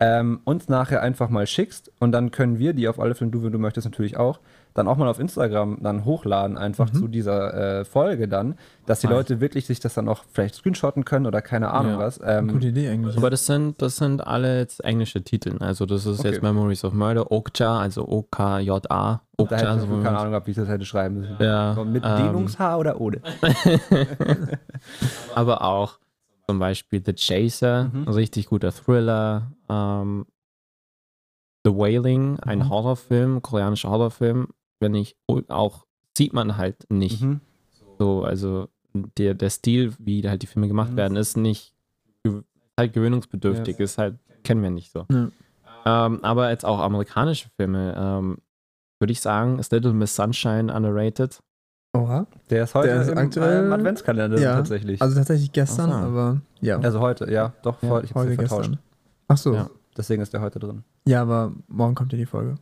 ähm, uns nachher einfach mal schickst und dann können wir die auf alle Fälle, du, wenn du möchtest, natürlich auch, dann auch mal auf Instagram dann hochladen, einfach zu dieser äh, Folge dann, dass die. Leute wirklich sich das dann auch vielleicht screenshotten können oder keine Ahnung Ja. was. Ähm, Gute Idee eigentlich. Aber das sind, das sind alle jetzt englische Titel. Also das ist Okay. jetzt Memories of Murder, Okja, also O-K-J-A. da Okja, hätte ich so keine Ahnung gehabt, wie ich das hätte schreiben müssen. Ja, So, Mit ähm, Dehnungshaar oder ohne? aber auch zum Beispiel The Chaser, Mhm. ein richtig guter Thriller. Ähm, The Wailing, ein Mhm. Horrorfilm, koreanischer Horrorfilm. Wenn ich auch sieht man halt nicht Mhm. so, also der, der Stil, wie halt die Filme gemacht Mhm. werden, ist nicht halt gewöhnungsbedürftig, ist halt, kennen wir nicht so. Ja. Ähm, aber jetzt auch amerikanische Filme, ähm, würde ich sagen, ist Little Miss Sunshine underrated. Oha. Der ist heute Der ist im, aktuell- im Adventskalender Ja, tatsächlich. Also tatsächlich gestern, so. aber ja. Also heute, ja, doch, Ja, voll, ich hab's heute ja vertauscht. gestern. Ach so. Ja. Ja. Deswegen ist der heute drin. aber morgen kommt ja die Folge.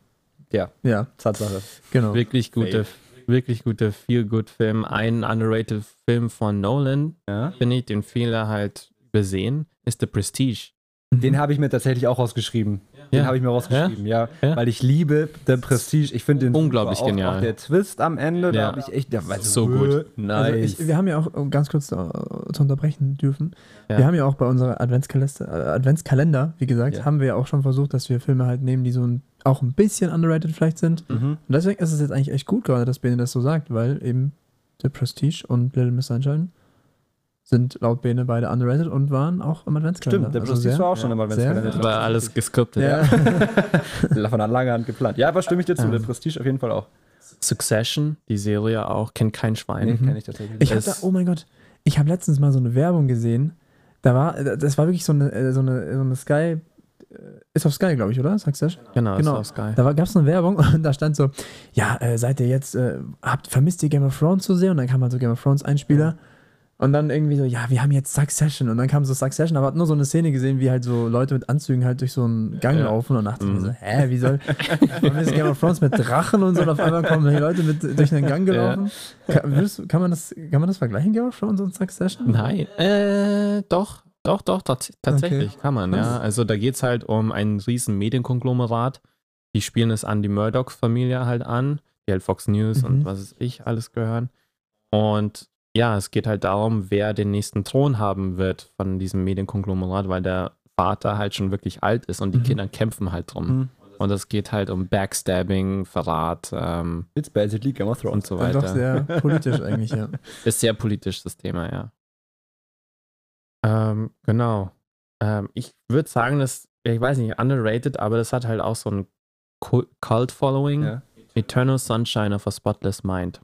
Ja, Ja, Tatsache. genau. Wirklich gute, wirklich gute Feel-Good-Film. Ein underrated Film von Nolan, Ja. finde ich, den viele halt übersehen, ist The Prestige. Den habe ich mir tatsächlich auch rausgeschrieben. Den Ja. habe ich mir rausgeschrieben, ja? Ja. Weil ich liebe The Prestige. Ich finde den Unglaublich auch, genial. Auch der Twist am Ende, da habe ich echt, der war So gut. Nice. Also ich, wir haben ja auch, um ganz kurz äh, zu unterbrechen dürfen, wir haben ja auch bei unserer Adventskalender, äh, Adventskalender wie gesagt, haben wir ja auch schon versucht, dass wir Filme halt nehmen, die so ein, auch ein bisschen underrated vielleicht sind. mhm. Und deswegen ist es jetzt eigentlich echt gut gerade, dass Bene das so sagt, weil eben The Prestige und Little Miss Sunshine sind laut Bene beide underrated und waren auch im Adventskalender. Stimmt, der Also war auch schon im Adventskalender. sehr-. Aber alles geskriptet. Ja. Von einer langen Hand geplant. Ja, aber stimme ich dir zu. Ähm. Der Prestige auf jeden Fall auch. Succession, die Serie auch, kennt kein Schwein. Nee, Mhm. kenne ich tatsächlich. Ich da, oh mein Gott, ich habe letztens mal so eine Werbung gesehen. Da war, das war wirklich so eine, äh, so eine, so eine Sky, äh, ist auf Sky, glaube ich, oder? Succession? Genau, Genau. ist auch geil. Da gab es eine Werbung und da stand so, ja, äh, seid ihr jetzt, äh, habt, vermisst ihr Game of Thrones zu sehr? Und dann kam halt so Game of Thrones Einspieler. Und dann irgendwie so, ja, wir haben jetzt Succession. Und dann kam so Succession, aber hat nur so eine Szene gesehen, wie halt so Leute mit Anzügen halt durch so einen Gang Ja. laufen und dachte mir Mhm. so, hä, wie soll, vermisst Game of Thrones mit Drachen und so und auf einmal kommen die Leute mit durch einen Gang gelaufen. Kann, würdest, du- kann, man das, kann man das vergleichen, Game of Thrones und Succession? Nein, äh, doch, doch, doch, tats tatsächlich kann man, ja. Also da geht es halt um ein riesen Medienkonglomerat. Die spielen es an die Murdoch-Familie halt an, die halt Fox News Mhm. und was weiß ich alles gehören. Und ja, es geht halt darum, wer den nächsten Thron haben wird von diesem Medienkonglomerat, weil der Vater halt schon wirklich alt ist und die Mhm. Kinder kämpfen halt drum. Mhm. Und es geht halt um Backstabbing, Verrat ähm, It's basically Game of Thrones. und so weiter. doch sehr politisch eigentlich, ja. Ist sehr politisch, das Thema, ja. Ähm, genau. Ähm, ich würde sagen, dass, ich weiß nicht, underrated, aber das hat halt auch so ein Cul- Cult-Following. Ja. Eternal Sunshine of a Spotless Mind.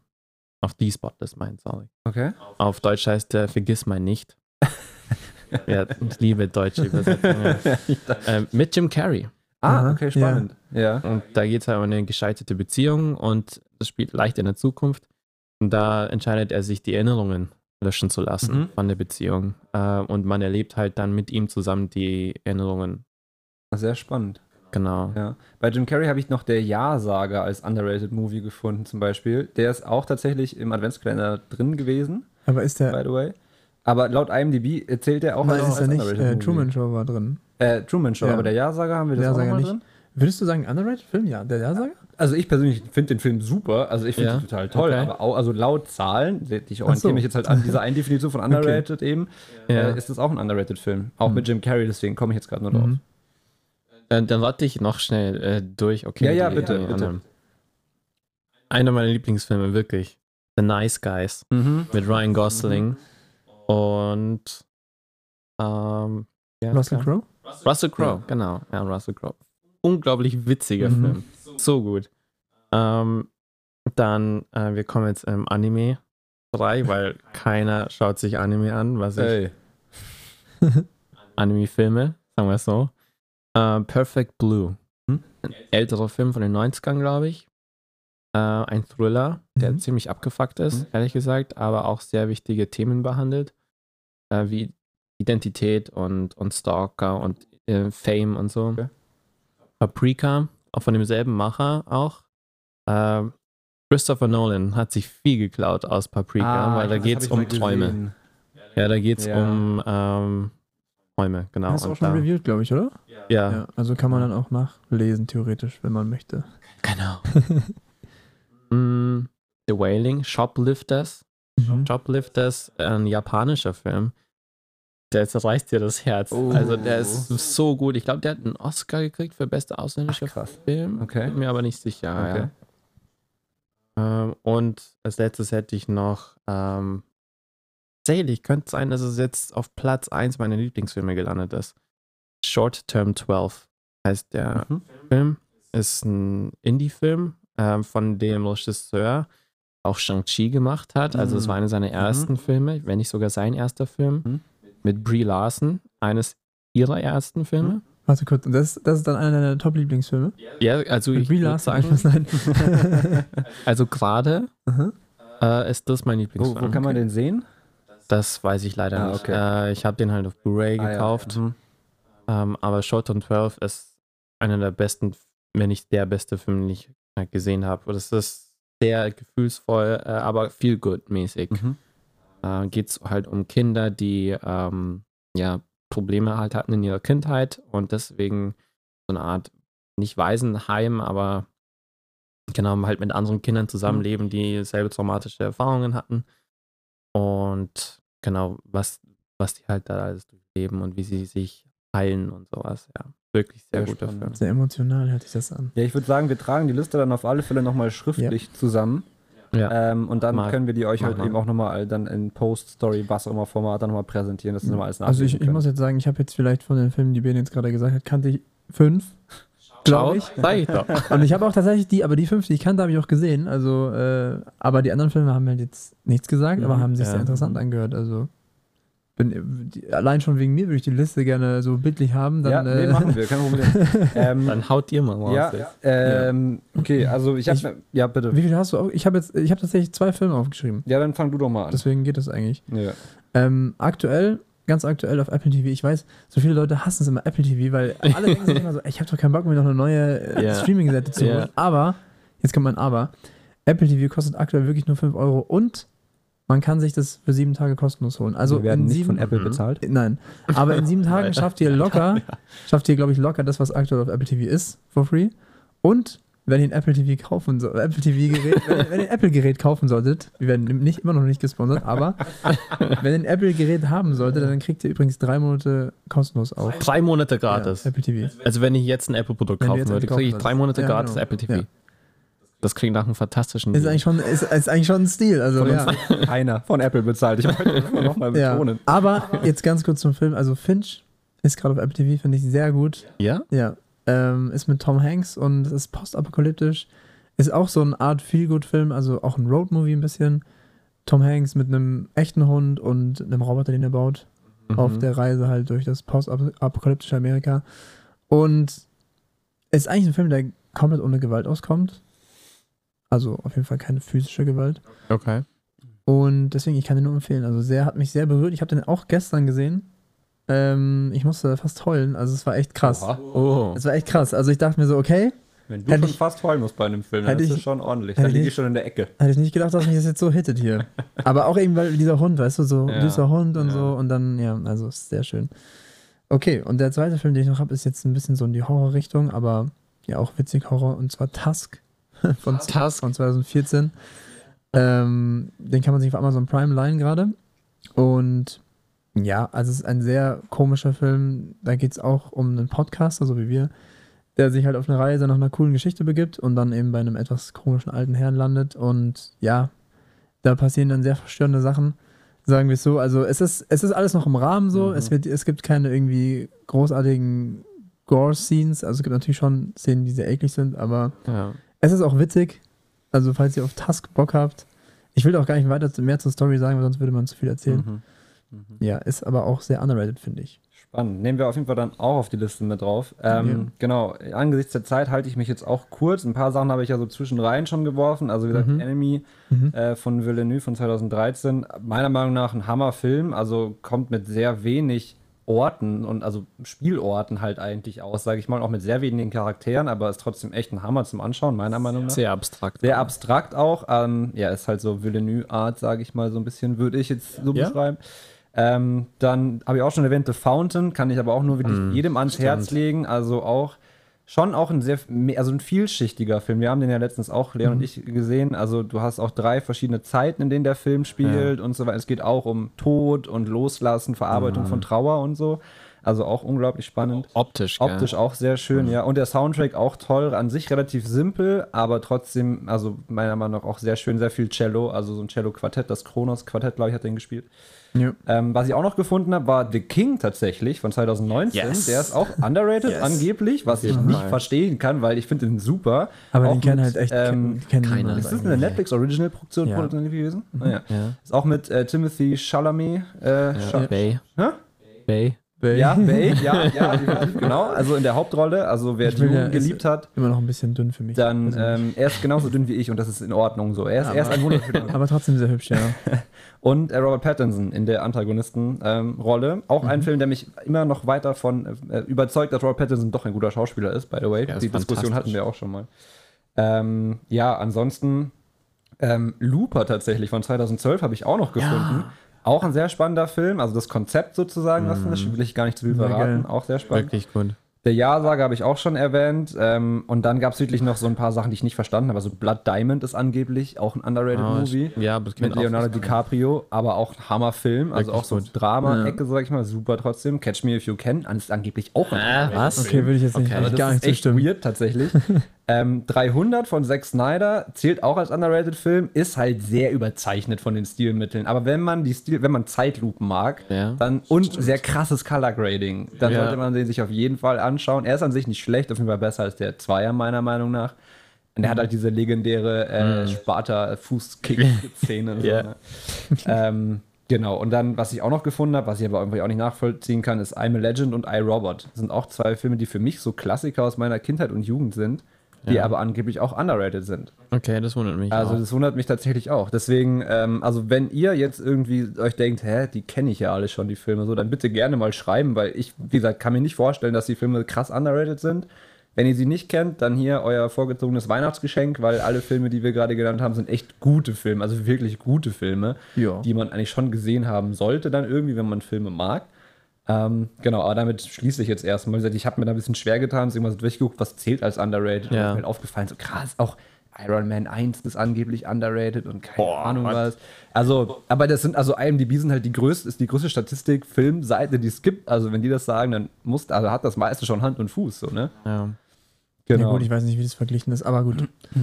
Auf die Spotless Mind, sorry. Okay. Auf Deutsch heißt der Vergiss mein nicht. ja, ich liebe deutsche Übersetzungen. ähm, mit Jim Carrey. ah, okay, spannend. Ja. Und da geht es halt um eine gescheiterte Beziehung und das spielt leicht in der Zukunft. Und da entscheidet er sich, die Erinnerungen löschen zu lassen Mhm. von der Beziehung. Äh, und man erlebt halt dann mit ihm zusammen die Erinnerungen. Sehr spannend. Genau. Ja. Bei Jim Carrey habe ich noch der Ja-Sager als underrated Movie gefunden, zum Beispiel. Der ist auch tatsächlich im Adventskalender drin gewesen, Aber ist der. by the way. Aber laut IMDb erzählt er auch Nein, als ist er nicht. Äh. Truman Show war drin. Äh, Truman Show, Ja. aber der Ja-Sager haben wir das Der auch Ja-Sager noch mal nicht. drin? Würdest du sagen, underrated Film? Ja, der Ja-Sager? Also ich persönlich finde den Film super, also ich finde Ja, ihn total toll, okay. aber auch, also laut Zahlen, ich orientiere so. mich jetzt halt an dieser einen Definition von underrated eben, Ja. äh, ist das auch ein underrated Film. Auch Mhm. mit Jim Carrey, deswegen komme ich jetzt gerade nur drauf. Mhm. Dann, dann warte ich noch schnell äh, durch. Okay, Ja, ja, bitte, bitte. anderen. Einer meiner Lieblingsfilme, wirklich. The Nice Guys Mhm. mit Ryan Gosling und ähm, ja, Russell. Crowe? Russell Crowe, genau. Ja, Russell Crowe. Unglaublich witziger Mhm. Film. So gut. Ähm, dann, äh, wir kommen jetzt im Anime 3, weil keiner schaut sich Anime an, was ich Ey. Anime-Filme, sagen wir es so. Äh, Perfect Blue. Hm? Ein älterer Film von den 90ern, glaube ich. Äh, ein Thriller, der Mhm. ziemlich abgefuckt ist, Mhm. ehrlich gesagt, aber auch sehr wichtige Themen behandelt, äh, wie Identität und, und Stalker und äh, Fame und so. Okay. Paprika, auch von demselben Macher auch. Christopher Nolan hat sich viel geklaut aus Paprika, weil da Ah, geht es um Träume. gesehen. Ja, da geht es Ja. um ähm, Träume, genau. Das ist auch schon da- reviewed, glaube ich, oder? ja, Ja. Also kann man dann auch nachlesen, theoretisch, wenn man möchte. genau. mm, The Wailing, Shoplifters. Mhm. Shoplifters, ein japanischer Film. Der zerreißt dir das Herz. Oh. Also der ist so gut. Ich glaube, der hat einen Oscar gekriegt für bester ausländischer Ach, krass. Film. Okay. Bin mir aber nicht sicher. Okay. Ja. Ähm, und als letztes hätte ich noch ähm, tatsächlich könnte es sein, dass es jetzt auf Platz 1 meiner Lieblingsfilme gelandet ist. Short Term 12 heißt der Mhm. Film. Ist ein Indie-Film ähm, von dem Regisseur auch Shang-Chi gemacht hat. Also es Mhm. war einer seiner ersten Filme, wenn nicht sogar sein erster Film. Mhm. Mit Brie Larson, eines ihrer ersten Filme. Warte kurz, das, das ist dann einer deiner Top-Lieblingsfilme? Ja, also Mit ich Brie Larson? sagen, Nein. also gerade Aha. äh, ist das mein Wo, Lieblingsfilm. wo kann man den sehen? Das weiß ich leider Ah, nicht. okay. Äh, ich habe den halt auf Blu-ray Ah, ja. gekauft. Mhm. Ähm, aber Showtime 12 ist einer der besten, wenn nicht der beste Film, den ich äh, gesehen habe. Das ist sehr gefühlsvoll, äh, aber viel good mäßig. Mhm. Äh, Geht es halt um Kinder, die ähm, ja, Probleme halt hatten in ihrer Kindheit und deswegen so eine Art, nicht Waisenheim, aber genau, halt mit anderen Kindern zusammenleben, die selbe traumatische Erfahrungen hatten. Und genau, was, was die halt da alles durchleben und wie sie sich heilen und sowas. Ja, wirklich sehr, Sehr guter spannend. Film. Sehr emotional hört sich das an. Ja, ich würde sagen, wir tragen die Liste dann auf alle Fälle nochmal schriftlich zusammen. Ja. Ähm, und dann Mal. können wir die euch halt Mal. eben auch nochmal dann in Post-Story, was auch immer Format dann nochmal präsentieren, dass ihr nochmal alles Also ich, ich muss jetzt sagen, ich habe jetzt vielleicht von den Filmen, die Ben jetzt gerade gesagt hat, kannte ich fünf, glaube ich. Sag ich doch. Und ich habe auch tatsächlich die, aber die fünf, die ich kannte, habe ich auch gesehen. Also, äh, aber die anderen Filme haben halt jetzt nichts gesagt, aber Mhm, haben sich ja. sehr interessant angehört. Also bin, die, allein schon wegen mir würde ich die Liste gerne so bildlich haben. Dann, ja, nee, äh, machen wir, kein Problem. ähm, Dann haut ihr mal raus. ja, ähm, okay, also ich habe, ja bitte. Wie viele hast du? Auch? Ich habe jetzt, ich habe tatsächlich zwei Filme aufgeschrieben. Ja, dann fang du doch mal an. Deswegen geht das eigentlich. Ja. Ähm, aktuell, ganz aktuell auf Apple TV. Ich weiß, so viele Leute hassen es immer Apple TV, weil alle denken sich immer so, ey, ich habe doch keinen Bock, mir noch eine neue äh, Ja. Streaming-Seite zu holen. Ja. Aber, jetzt kommt mein Aber. Apple TV kostet aktuell wirklich nur 5 Euro und man kann sich das für sieben Tage kostenlos holen. Also wir werden in nicht sieben, von Apple Mhm. bezahlt. Nein, aber in sieben Tagen schafft ihr locker, schafft ihr, glaube ich, locker das, was aktuell auf Apple TV ist, for free. Und wenn ihr ein Apple TV kaufen so, Apple TV Gerät, wenn, wenn ihr ein Apple Gerät kaufen solltet, wir werden nicht immer noch nicht gesponsert, aber wenn ihr ein Apple Gerät haben solltet, dann kriegt ihr übrigens drei Monate kostenlos auf Drei Monate gratis. ja, Apple TV. Also wenn ich jetzt ein Apple-Produkt Wenn du kaufen würde, Apple kriege ich drei Monate. Ja, gratis genau. Apple TV. Ja. Das klingt nach einem fantastischen Ist Deal. eigentlich schon, ist, ist eigentlich schon ein Stil. Also, Von ja. keiner von Apple bezahlt. Ich wollte das immer nochmal ja. betonen. Aber jetzt ganz kurz zum Film. Also Finch ist gerade auf Apple TV, finde ich sehr gut. Ja? Ja, ähm, ist mit Tom Hanks und ist postapokalyptisch. Ist auch so eine Art Feel-Good-Film, also auch ein Road-Movie ein bisschen. Tom Hanks mit einem echten Hund und einem Roboter, den er baut, auf Mhm. der Reise halt durch das postapokalyptische Amerika. Und es ist eigentlich ein Film, der komplett ohne Gewalt auskommt. Also auf jeden Fall keine physische Gewalt. Okay. Und deswegen, ich kann den nur empfehlen. Also sehr, hat mich sehr berührt. Ich habe den auch gestern gesehen. Ähm, ich musste fast heulen. Also es war echt krass. Oh. Es war echt krass. Also ich dachte mir so, okay, Wenn du schon ich- fast heulen musst bei einem Film, dann hätte ist das ich- schon ordentlich. Dann liege ich schon in der Ecke. hätte ich nicht gedacht, dass mich das jetzt so hittet hier. Aber auch eben, weil dieser Hund, weißt du, so Ja. süßer Hund und Ja. so. Und dann, ja, also ist sehr schön. Okay, und der zweite Film, den ich noch habe, ist jetzt ein bisschen so in die Horrorrichtung, aber ja auch witzig Horror, und zwar Tusk von, Tusk. von 2014. Ähm, den kann man sich auf Amazon Prime leihen gerade. Und ja, also es ist ein sehr komischer Film. Da geht es auch um einen Podcaster, so wie wir, der sich halt auf eine Reise nach einer coolen Geschichte begibt und dann eben bei einem etwas komischen alten Herrn landet. Und ja, da passieren dann sehr verstörende Sachen, sagen wir es so. Also es ist, es ist alles noch im Rahmen so. Mhm. Es, wird, es gibt keine irgendwie großartigen Gore-Scenes. Also es gibt natürlich schon Szenen, die sehr eklig sind, aber Ja. es ist auch witzig. Also, falls ihr auf Tusk Bock habt. Ich will auch gar nicht weiter mehr zur Story sagen, weil sonst würde man zu viel erzählen. Mhm. Ja, ist aber auch sehr underrated, finde ich. Spannend. Nehmen wir auf jeden Fall dann auch auf die Liste mit drauf. Ähm, Ja. Genau, angesichts der Zeit halte ich mich jetzt auch kurz. Ein paar Sachen habe ich ja so zwischenrein schon geworfen. Also wie gesagt, Mhm. Enemy Mhm. äh, von Villeneuve von 2013. Meiner Meinung nach ein Hammerfilm. Also kommt mit sehr wenig Orten und also Spielorten halt eigentlich aus, sage ich mal. Auch mit sehr wenigen Charakteren, aber ist trotzdem echt ein Hammer zum Anschauen, meiner Meinung nach. Sehr abstrakt. Sehr abstrakt auch. Ähm, ja, ist halt so Villeneuve-Art, sage ich mal so ein bisschen, würde ich jetzt so Ja. beschreiben. Ähm, dann habe ich auch schon erwähnt, The Fountain, kann ich aber auch nur wirklich Mm, jedem ans stimmt. Herz legen. Also auch schon auch ein sehr, also ein vielschichtiger Film. Wir haben den ja letztens auch, Leon und ich, gesehen. Also du hast auch drei verschiedene Zeiten, in denen der Film spielt und so weiter. Es geht auch um Tod und Loslassen, Verarbeitung von Trauer und so. Also auch unglaublich spannend. Optisch, gell? Optisch auch sehr schön, ja. Und der Soundtrack auch toll, an sich relativ simpel, aber trotzdem, also meiner Meinung nach auch sehr schön, sehr viel Cello, also so ein Cello-Quartett, das Kronos-Quartett, glaube ich, hat den gespielt. Ja. Ähm, was ich auch noch gefunden habe, war The King tatsächlich von 2019. Yes. Der ist auch underrated Yes. angeblich, was ich nicht verstehen kann, weil ich finde den super. Aber Auch den kennen halt echt ähm, kennen keiner. Ist das eine. Netflix-Original-Produktion Ja. gewesen? Naja. Ja. Ist auch mit äh, Timothy Chalamet. Äh, Ja. Cha- Bay. Hä? Bay. Bay. Ja, Babe, ja, ja, genau. Also in der Hauptrolle, also wer Dune ja- geliebt hat, Immer noch ein bisschen dünn für mich. dann Also, ähm, er ist genauso dünn wie ich und das ist in Ordnung so. Er ist, er ist ein wunderschöner. aber trotzdem sehr hübsch, ja. Und äh, Robert Pattinson in der Antagonisten-Rolle. auch Mhm. ein Film, der mich immer noch weiter davon äh, überzeugt, dass Robert Pattinson doch ein guter Schauspieler ist, by the way. Ja, Die Diskussion hatten wir auch schon mal. Ähm, ja, ansonsten ähm, Looper tatsächlich von 2012 habe ich auch noch gefunden. Auch ein sehr spannender Film, also das Konzept sozusagen, das will ich gar nicht zu viel verraten. Auch sehr spannend. Wirklich gut. Der Ja-Sager habe ich auch schon erwähnt. Ähm, und dann gab es wirklich noch so ein paar Sachen, die ich nicht verstanden habe. Also Blood Diamond ist angeblich auch ein underrated Ah, Movie. Ja, Mit Leonardo DiCaprio, aber auch ein Hammerfilm. Also auch so gut. Drama-Ecke, sag ich mal. Super trotzdem. Catch Me If You Can. Ist angeblich auch ein Äh, was? Okay, würde ich jetzt nicht, Okay. Also gar das nicht ist echt zustimmen. weird tatsächlich. ähm, 300 von Zack Snyder zählt auch als underrated Film, ist halt sehr überzeichnet von den Stilmitteln. Aber wenn man die Stil, wenn man Zeitlupen mag, Ja, dann und sehr krasses Color Grading, dann Ja. sollte man den sich auf jeden Fall anschauen. Er ist an sich nicht schlecht, auf jeden Fall besser als der Zweier meiner Meinung nach. Und er hat halt diese legendäre äh, Sparta-Fußkick-Szene. so, Ja. ne? ähm, genau, und dann, was ich auch noch gefunden habe, was ich aber irgendwie auch nicht nachvollziehen kann, ist I'm a Legend und I, Robot. Das sind auch zwei Filme, die für mich so Klassiker aus meiner Kindheit und Jugend sind, die Ja. aber angeblich auch underrated sind. Okay, das wundert mich. Also auch. das wundert mich tatsächlich auch. Deswegen, ähm, also wenn ihr jetzt irgendwie euch denkt, hä, die kenne ich ja alle schon, die Filme, so, dann bitte gerne mal schreiben, weil ich, wie gesagt, kann mir nicht vorstellen, dass die Filme krass underrated sind. Wenn ihr sie nicht kennt, dann hier euer vorgezogenes Weihnachtsgeschenk, weil alle Filme, die wir gerade genannt haben, sind echt gute Filme, also wirklich gute Filme, Ja. die man eigentlich schon gesehen haben sollte, dann irgendwie, wenn man Filme mag. Ähm, genau, aber damit schließe ich jetzt erstmal. Wie gesagt, Ich habe mir da ein bisschen schwer getan, deswegen mal so durchgeguckt, was zählt als underrated. Und Ja. ist mir halt aufgefallen, so krass, auch Iron Man 1 ist angeblich underrated und keine Boah, Ahnung was? was. Also, aber das sind, also IMDb sind halt die größte, ist die größte Statistik, Filmseite, die es gibt. Also, wenn die das sagen, dann muss, also hat das meiste schon Hand und Fuß, so, ne? ja. Ja, gut, ich weiß nicht, wie das verglichen ist, aber gut.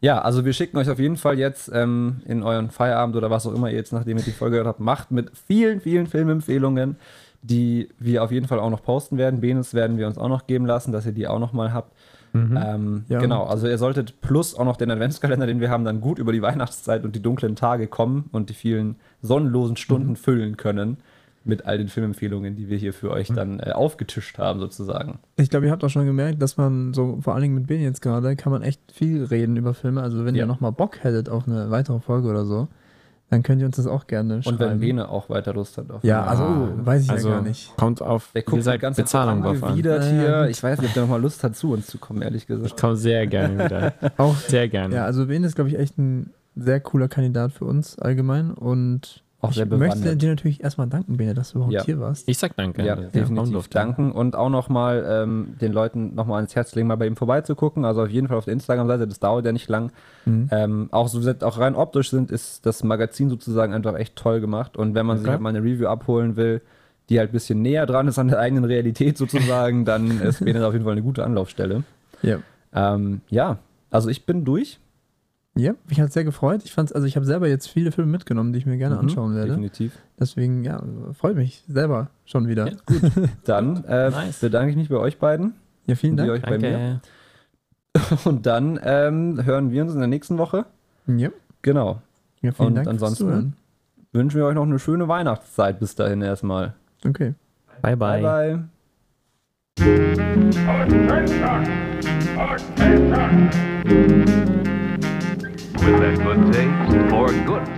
Ja, also wir schicken euch auf jeden Fall jetzt ähm, in euren Feierabend oder was auch immer ihr jetzt, nachdem ihr die Folge gehört habt, macht mit vielen, vielen Filmempfehlungen, die wir auf jeden Fall auch noch posten werden. Benes werden wir uns auch noch geben lassen, dass ihr die auch noch mal habt. Ähm, Ja. Genau, also ihr solltet plus auch noch den Adventskalender, den wir haben, dann gut über die Weihnachtszeit und die dunklen Tage kommen und die vielen sonnenlosen Stunden füllen können mit all den Filmempfehlungen, die wir hier für euch dann äh, aufgetischt haben, sozusagen. Ich glaube, ihr habt auch schon gemerkt, dass man so, vor allen Dingen mit Ben jetzt gerade, kann man echt viel reden über Filme. Also wenn Ja. ihr nochmal Bock hättet auf eine weitere Folge oder so, dann könnt ihr uns das auch gerne Und schreiben. wenn Bene auch weiter Lust hat auf ja, also Ah, weiß ich also ja gar nicht. Kommt auf, der ihr guckt seid die ganze Bezahlung drauf an. ja, hier. Ich weiß nicht, ob der nochmal Lust hat, zu uns zu kommen, ehrlich Ich gesagt. komme sehr gerne wieder. Auch Sehr gerne. Ja, also Bene ist, glaube ich, echt ein sehr cooler Kandidat für uns allgemein. Und Auch ich sehr möchte bewandert. dir natürlich erstmal danken, Bene, dass du überhaupt Ja. hier warst. ich sag danke. Ja, ich kommen definitiv danken und auch nochmal ähm, den Leuten nochmal ans Herz legen, mal bei ihm vorbeizugucken. Also auf jeden Fall auf der Instagram-Seite, das dauert ja nicht lang. Mhm. Ähm, auch so auch rein optisch sind, ist das Magazin sozusagen einfach echt toll gemacht. Und wenn man sich Okay. halt mal eine Review abholen will, die halt ein bisschen näher dran ist an der eigenen Realität sozusagen, dann ist Bene auf jeden Fall eine gute Anlaufstelle. Ja. Ähm, ja, also ich bin durch. Ja, mich hat sehr gefreut. Ich fand's, also ich habe selber jetzt viele Filme mitgenommen, die ich mir gerne Mhm, anschauen werde. Definitiv. Deswegen, ja, freut mich selber schon wieder. Ja, Ja, Dann äh, Nice. bedanke ich mich bei euch beiden vielen und ihr Dank. euch bei mir. Danke. Und dann ähm, hören wir uns in der nächsten Woche. Ja, Genau. ja vielen Und Dank. ansonsten-. Wünschen wir euch noch eine schöne Weihnachtszeit bis dahin erstmal. Okay. Bye, bye. bye. with a good taste for good